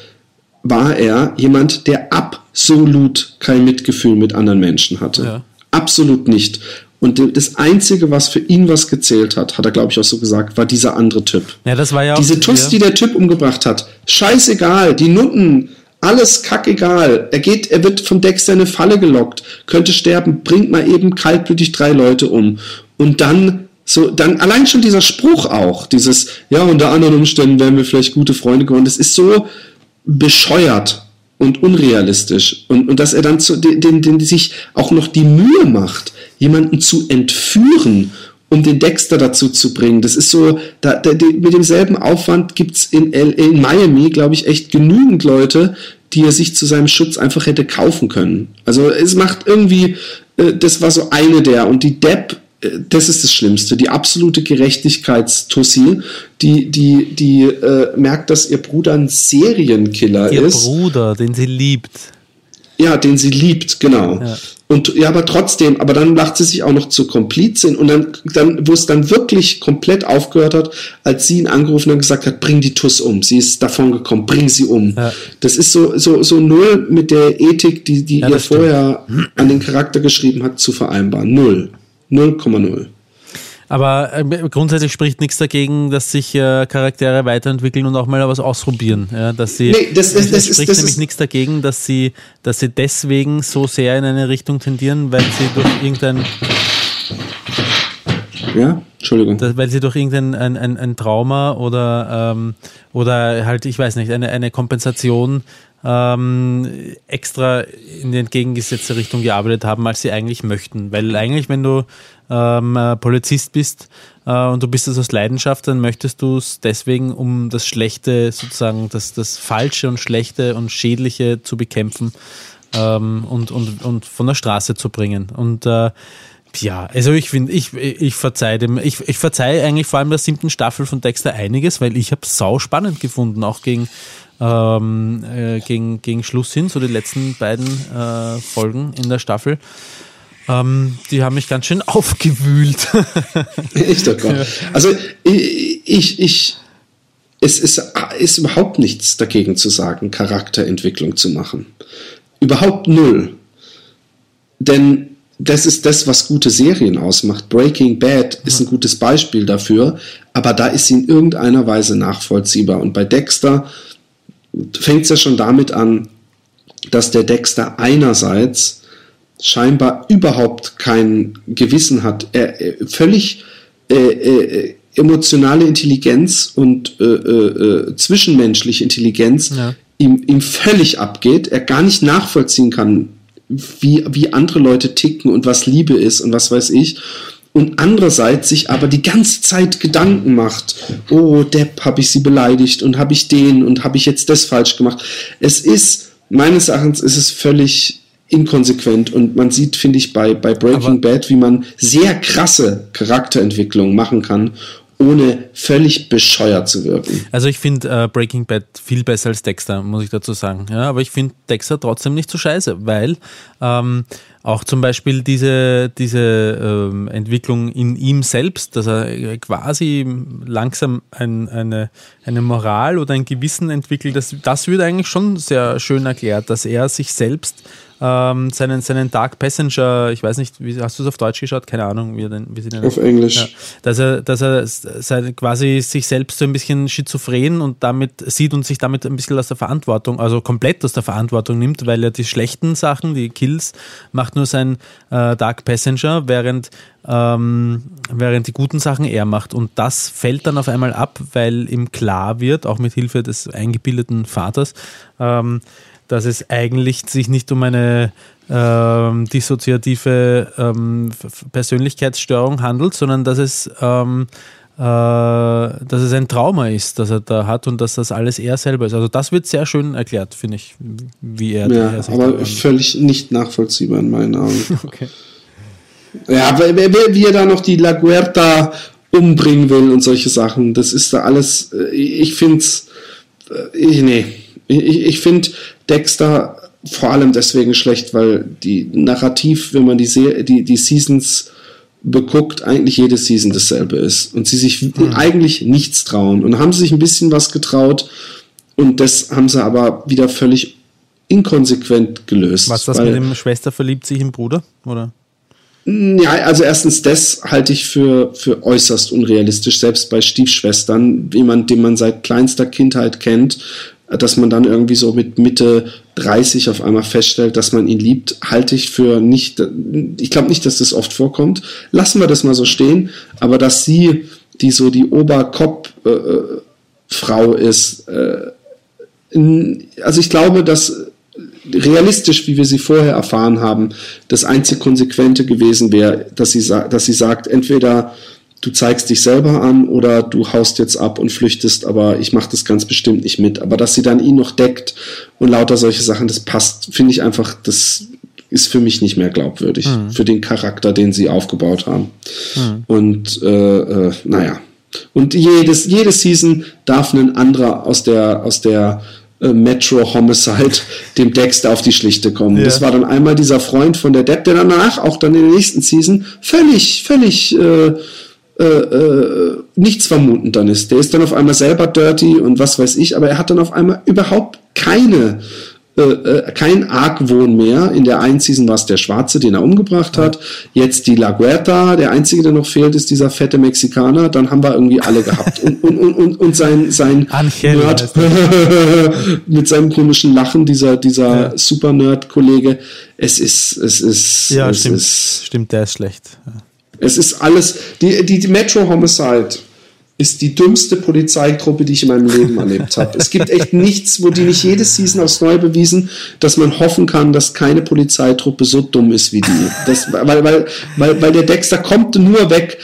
war er jemand, der absolut kein Mitgefühl mit anderen Menschen hatte. Ja. Absolut nicht. Und das Einzige, was für ihn was gezählt hat, hat er, glaube ich, auch so gesagt, war dieser andere Typ. Ja, das war ja auch, Diese Tuss, die der Typ umgebracht hat. Scheißegal, die Nutten, alles kackegal. Er geht, er wird vom Dexter in eine Falle gelockt, könnte sterben, bringt mal eben kaltblütig drei Leute um. Und dann so, dann allein schon dieser Spruch auch, dieses, ja, unter anderen Umständen wären wir vielleicht gute Freunde geworden, das ist so bescheuert und unrealistisch. Und, und dass er dann zu, den, den, den sich auch noch die Mühe macht, jemanden zu entführen, um den Dexter dazu zu bringen. Das ist so, da, da, mit demselben Aufwand gibt's in, in Miami, glaube ich, echt genügend Leute, die er sich zu seinem Schutz einfach hätte kaufen können. Also es macht irgendwie, äh, das war so eine der, und die Depp das ist das Schlimmste, die absolute Gerechtigkeitstussi, die, die, die äh, merkt, dass ihr Bruder ein Serienkiller ihr ist. Ihr Bruder, den sie liebt. Ja, den sie liebt, genau. Ja. Und ja, aber trotzdem, aber dann macht sie sich auch noch zur Komplizin und dann, dann, wo es dann wirklich komplett aufgehört hat, als sie ihn angerufen und gesagt hat, bring die Tuss um. Sie ist davon gekommen, bring sie um. Ja. Das ist so, so, so null mit der Ethik, die, die ja, ihr vorher an den Charakter geschrieben hat, zu vereinbaren. Null. 0,0. Aber äh, grundsätzlich spricht nichts dagegen, dass sich äh, Charaktere weiterentwickeln und auch mal was ausprobieren. Ja, dass sie, nee, das, das, das es spricht ist, nämlich nichts dagegen, dass sie, dass sie deswegen so sehr in eine Richtung tendieren, weil sie durch irgendein ja, Entschuldigung. Das, weil sie durch irgendein ein, ein, ein Trauma oder, ähm, oder halt, ich weiß nicht, eine, eine Kompensation ähm, extra in die entgegengesetzte Richtung gearbeitet haben, als sie eigentlich möchten. Weil eigentlich, wenn du ähm, äh, Polizist bist äh, und du bist das aus Leidenschaft, dann möchtest du es deswegen, um das Schlechte, sozusagen das, das Falsche und Schlechte und Schädliche zu bekämpfen ähm, und, und, und von der Straße zu bringen. Und äh, ja, also ich finde, ich, ich verzeihe dem, ich, ich verzeihe eigentlich vor allem der siebten Staffel von Dexter einiges, weil ich habe sau spannend gefunden, auch gegen ähm, äh, gegen, gegen Schluss hin, so die letzten beiden äh, Folgen in der Staffel. Ähm, die haben mich ganz schön [laughs] aufgewühlt. Echt, oh Gott. Also ich, ich, ich es ist, ist überhaupt nichts dagegen zu sagen, Charakterentwicklung zu machen. Überhaupt null. Denn das ist das, was gute Serien ausmacht. Breaking Bad ist ein gutes Beispiel dafür, aber da ist sie in irgendeiner Weise nachvollziehbar. Und bei Dexter fängt es ja schon damit an, dass der Dexter einerseits scheinbar überhaupt kein Gewissen hat, er, er völlig äh, äh, emotionale Intelligenz und äh, äh, äh, zwischenmenschliche Intelligenz ja. ihm, ihm völlig abgeht, er gar nicht nachvollziehen kann, wie, wie andere Leute ticken und was Liebe ist und was weiß ich. Und andererseits sich aber die ganze Zeit Gedanken macht, oh, Depp, habe ich sie beleidigt und habe ich den und habe ich jetzt das falsch gemacht. Es ist, meines Erachtens ist es völlig inkonsequent und man sieht, finde ich, bei, bei Breaking aber Bad, wie man sehr krasse Charakterentwicklungen machen kann ohne völlig bescheuert zu wirken. Also ich finde äh, Breaking Bad viel besser als Dexter, muss ich dazu sagen. Ja, aber ich finde Dexter trotzdem nicht so scheiße, weil ähm, auch zum Beispiel diese, diese ähm, Entwicklung in ihm selbst, dass er quasi langsam ein, eine, eine Moral oder ein Gewissen entwickelt, das, das wird eigentlich schon sehr schön erklärt, dass er sich selbst ähm, seinen, seinen Dark Passenger, ich weiß nicht, wie, hast du es auf Deutsch geschaut? Keine Ahnung, wie, er denn, wie sie den Auf Englisch. Ja, dass er, dass er sein, quasi sich selbst so ein bisschen schizophren und damit sieht und sich damit ein bisschen aus der Verantwortung, also komplett aus der Verantwortung nimmt, weil er die schlechten Sachen, die Kills, macht nur sein äh, Dark Passenger, während ähm, während die guten Sachen er macht. Und das fällt dann auf einmal ab, weil ihm klar wird, auch mit Hilfe des eingebildeten Vaters, ähm, dass es eigentlich sich nicht um eine ähm, dissoziative ähm, Persönlichkeitsstörung handelt, sondern dass es, ähm, äh, dass es ein Trauma ist, das er da hat und dass das alles er selber ist. Also das wird sehr schön erklärt, finde ich, wie er, ja, er sich aber völlig nicht nachvollziehbar in meinen Augen. [laughs] okay. Ja, wie er da noch die La Guerta umbringen will und solche Sachen, das ist da alles, äh, ich finde es, äh, nee, ich, ich finde, Dexter vor allem deswegen schlecht, weil die Narrativ, wenn man die, Se die, die Seasons beguckt, eigentlich jede Season dasselbe ist und sie sich mhm. eigentlich nichts trauen. Und haben sie sich ein bisschen was getraut und das haben sie aber wieder völlig inkonsequent gelöst. Was das mit dem Schwester verliebt sich im Bruder, oder? Ja, also erstens, das halte ich für, für äußerst unrealistisch, selbst bei Stiefschwestern, jemand, den man seit kleinster Kindheit kennt dass man dann irgendwie so mit Mitte 30 auf einmal feststellt, dass man ihn liebt, halte ich für nicht, ich glaube nicht, dass das oft vorkommt. Lassen wir das mal so stehen, aber dass sie, die so die Oberkopf-Frau äh, ist, äh, also ich glaube, dass realistisch, wie wir sie vorher erfahren haben, das einzig Konsequente gewesen wäre, dass sie, dass sie sagt, entweder du zeigst dich selber an oder du haust jetzt ab und flüchtest, aber ich mache das ganz bestimmt nicht mit. Aber dass sie dann ihn noch deckt und lauter solche Sachen, das passt, finde ich einfach, das ist für mich nicht mehr glaubwürdig, mhm. für den Charakter, den sie aufgebaut haben. Mhm. Und äh, äh, naja. Und jedes, jede Season darf ein anderer aus der, aus der äh, Metro Homicide [laughs] dem Dexter auf die Schlichte kommen. Ja. Das war dann einmal dieser Freund von der Depp, der danach auch dann in der nächsten Season völlig, völlig äh, äh, äh, nichts vermuten dann ist. Der ist dann auf einmal selber dirty und was weiß ich, aber er hat dann auf einmal überhaupt keine äh, äh, kein Argwohn mehr. In der einen Season war es der Schwarze, den er umgebracht hat. Jetzt die La Guerta. Der einzige, der noch fehlt, ist dieser fette Mexikaner. Dann haben wir irgendwie alle gehabt. Und, und, und, und, und sein, sein Nerd [laughs] mit seinem komischen Lachen, dieser, dieser ja. Super-Nerd-Kollege. Es ist, es ist, ja, es stimmt, ist, stimmt, der ist schlecht. Ja. Es ist alles, die, die, Metro Homicide ist die dümmste Polizeitruppe, die ich in meinem Leben erlebt habe. Es gibt echt nichts, wo die nicht jede Season aufs Neue bewiesen, dass man hoffen kann, dass keine Polizeitruppe so dumm ist wie die. Das, weil, weil, weil, weil der Dexter kommt nur weg,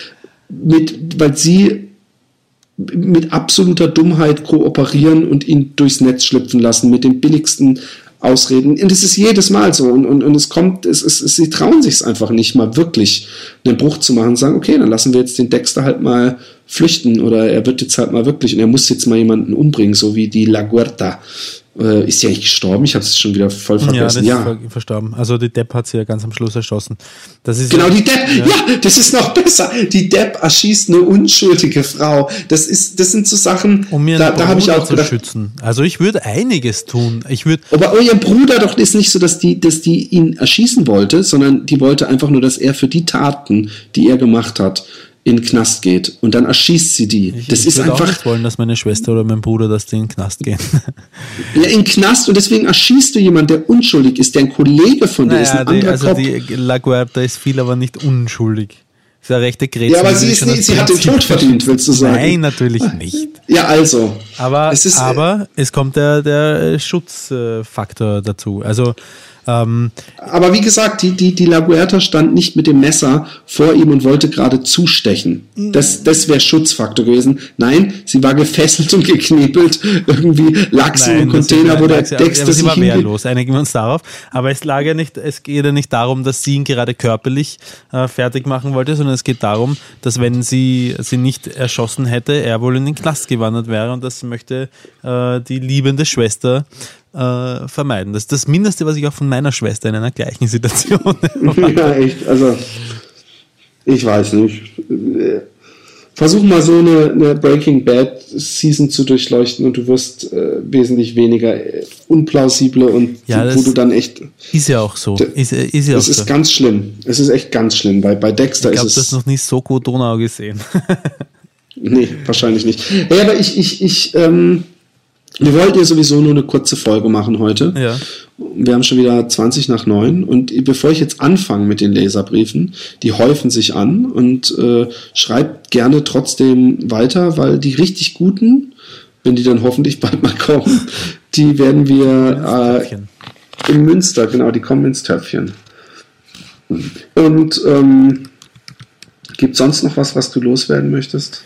mit, weil sie mit absoluter Dummheit kooperieren und ihn durchs Netz schlüpfen lassen, mit den billigsten Ausreden. Und es ist jedes Mal so. Und, und, und es kommt, es, es, es, sie trauen sich es einfach nicht mal wirklich, einen Bruch zu machen und sagen, okay, dann lassen wir jetzt den Dexter halt mal flüchten oder er wird jetzt halt mal wirklich und er muss jetzt mal jemanden umbringen, so wie die La Guerta äh, ist sie eigentlich gestorben? Ich habe es schon wieder voll vergessen. Ja, ja. ist verstorben. Also die Depp hat sie ja ganz am Schluss erschossen. Das ist genau, ja, die Depp, ja. ja. das ist noch besser. Die Depp erschießt eine unschuldige Frau. Das ist, das sind so Sachen, um mir da, da habe ich auch zu gedacht, schützen. Also ich würde einiges tun. Ich würde. Aber euer Bruder doch ist nicht so, dass die, dass die ihn erschießen wollte, sondern die wollte einfach nur, dass er für die Taten, die er gemacht hat, in den Knast geht und dann erschießt sie die. Ich, das ich ist würde einfach. auch nicht wollen, dass meine Schwester oder mein Bruder, dass die in den Knast gehen. [laughs] Ja, in den Knast und deswegen erschießt du jemanden, der unschuldig ist, der ein Kollege von dir ist, ein die, anderer also Kopf. die La Guerta ist viel, aber nicht unschuldig. Ist eine rechte Grätze. Ja, aber sie, ist nicht, sie hat den Tod verdient, willst du sagen? Nein, natürlich nicht. Ja, also. Aber, Es ist, aber es kommt der, der Schutzfaktor dazu. Also ähm, Aber wie gesagt, die, die, die La Guerta stand nicht mit dem Messer vor ihm und wollte gerade zustechen. Das, das wäre Schutzfaktor gewesen. Nein, sie war gefesselt und [laughs] geknebelt. Irgendwie lag sie im Container, wo der sie- Dexter sie sich war wehrlos, einigen wir uns darauf. Aber es lag ja nicht, es geht ja nicht darum, dass sie ihn gerade körperlich äh, fertig machen wollte, sondern es geht darum, dass wenn sie sie nicht erschossen hätte, er wohl in den Knast gewandert wäre und das möchte äh, die liebende Schwester äh, vermeiden. Das ist das Mindeste, was ich auch von meiner Schwester in einer gleichen Situation [laughs] Ja, echt. Also, ich weiß nicht. Versuch mal so eine, eine Breaking Bad Season zu durchleuchten und du wirst äh, wesentlich weniger äh, unplausible und Ja, wo du dann echt. Ist ja auch so. Ist, ist ja auch Es ist so. ganz schlimm. Es ist echt ganz schlimm. Bei, bei Dexter Ich habe ist es. das noch nie so gut Donau gesehen. [laughs] Nee, wahrscheinlich nicht. Ja, aber ich, ich, ich, ähm, wir wollten ja sowieso nur eine kurze Folge machen heute. Ja. Wir haben schon wieder 20 nach 9 und bevor ich jetzt anfange mit den Leserbriefen, die häufen sich an und äh, schreibt gerne trotzdem weiter, weil die richtig guten, wenn die dann hoffentlich bald mal kommen, [laughs] die werden wir äh, in Münster, genau, die kommen ins Töpfchen. Und ähm, gibt sonst noch was, was du loswerden möchtest?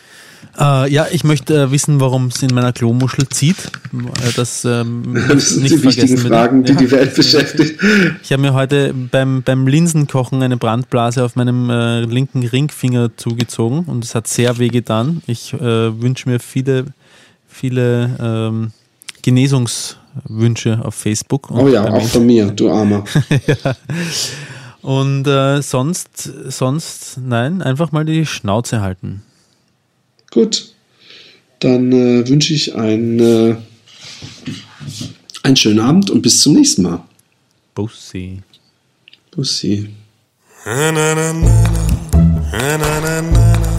Äh, ja, ich möchte äh, wissen, warum es in meiner Klomuschel zieht. Äh, das ähm, Das sind nicht die wichtigen. Fragen, die Ja. die Welt beschäftigt. Ich habe mir heute beim, beim Linsenkochen eine Brandblase auf meinem äh, linken Ringfinger zugezogen und es hat sehr weh getan. Ich äh, wünsche mir viele, viele ähm, Genesungswünsche auf Facebook. Oh ja, auch von mir, du Armer. [laughs] ja. Und äh, sonst, sonst, nein, einfach mal die Schnauze halten. Gut, dann äh, wünsche ich einen, äh, einen schönen Abend und bis zum nächsten Mal. Bussi. Bussi. Na na na na na na na na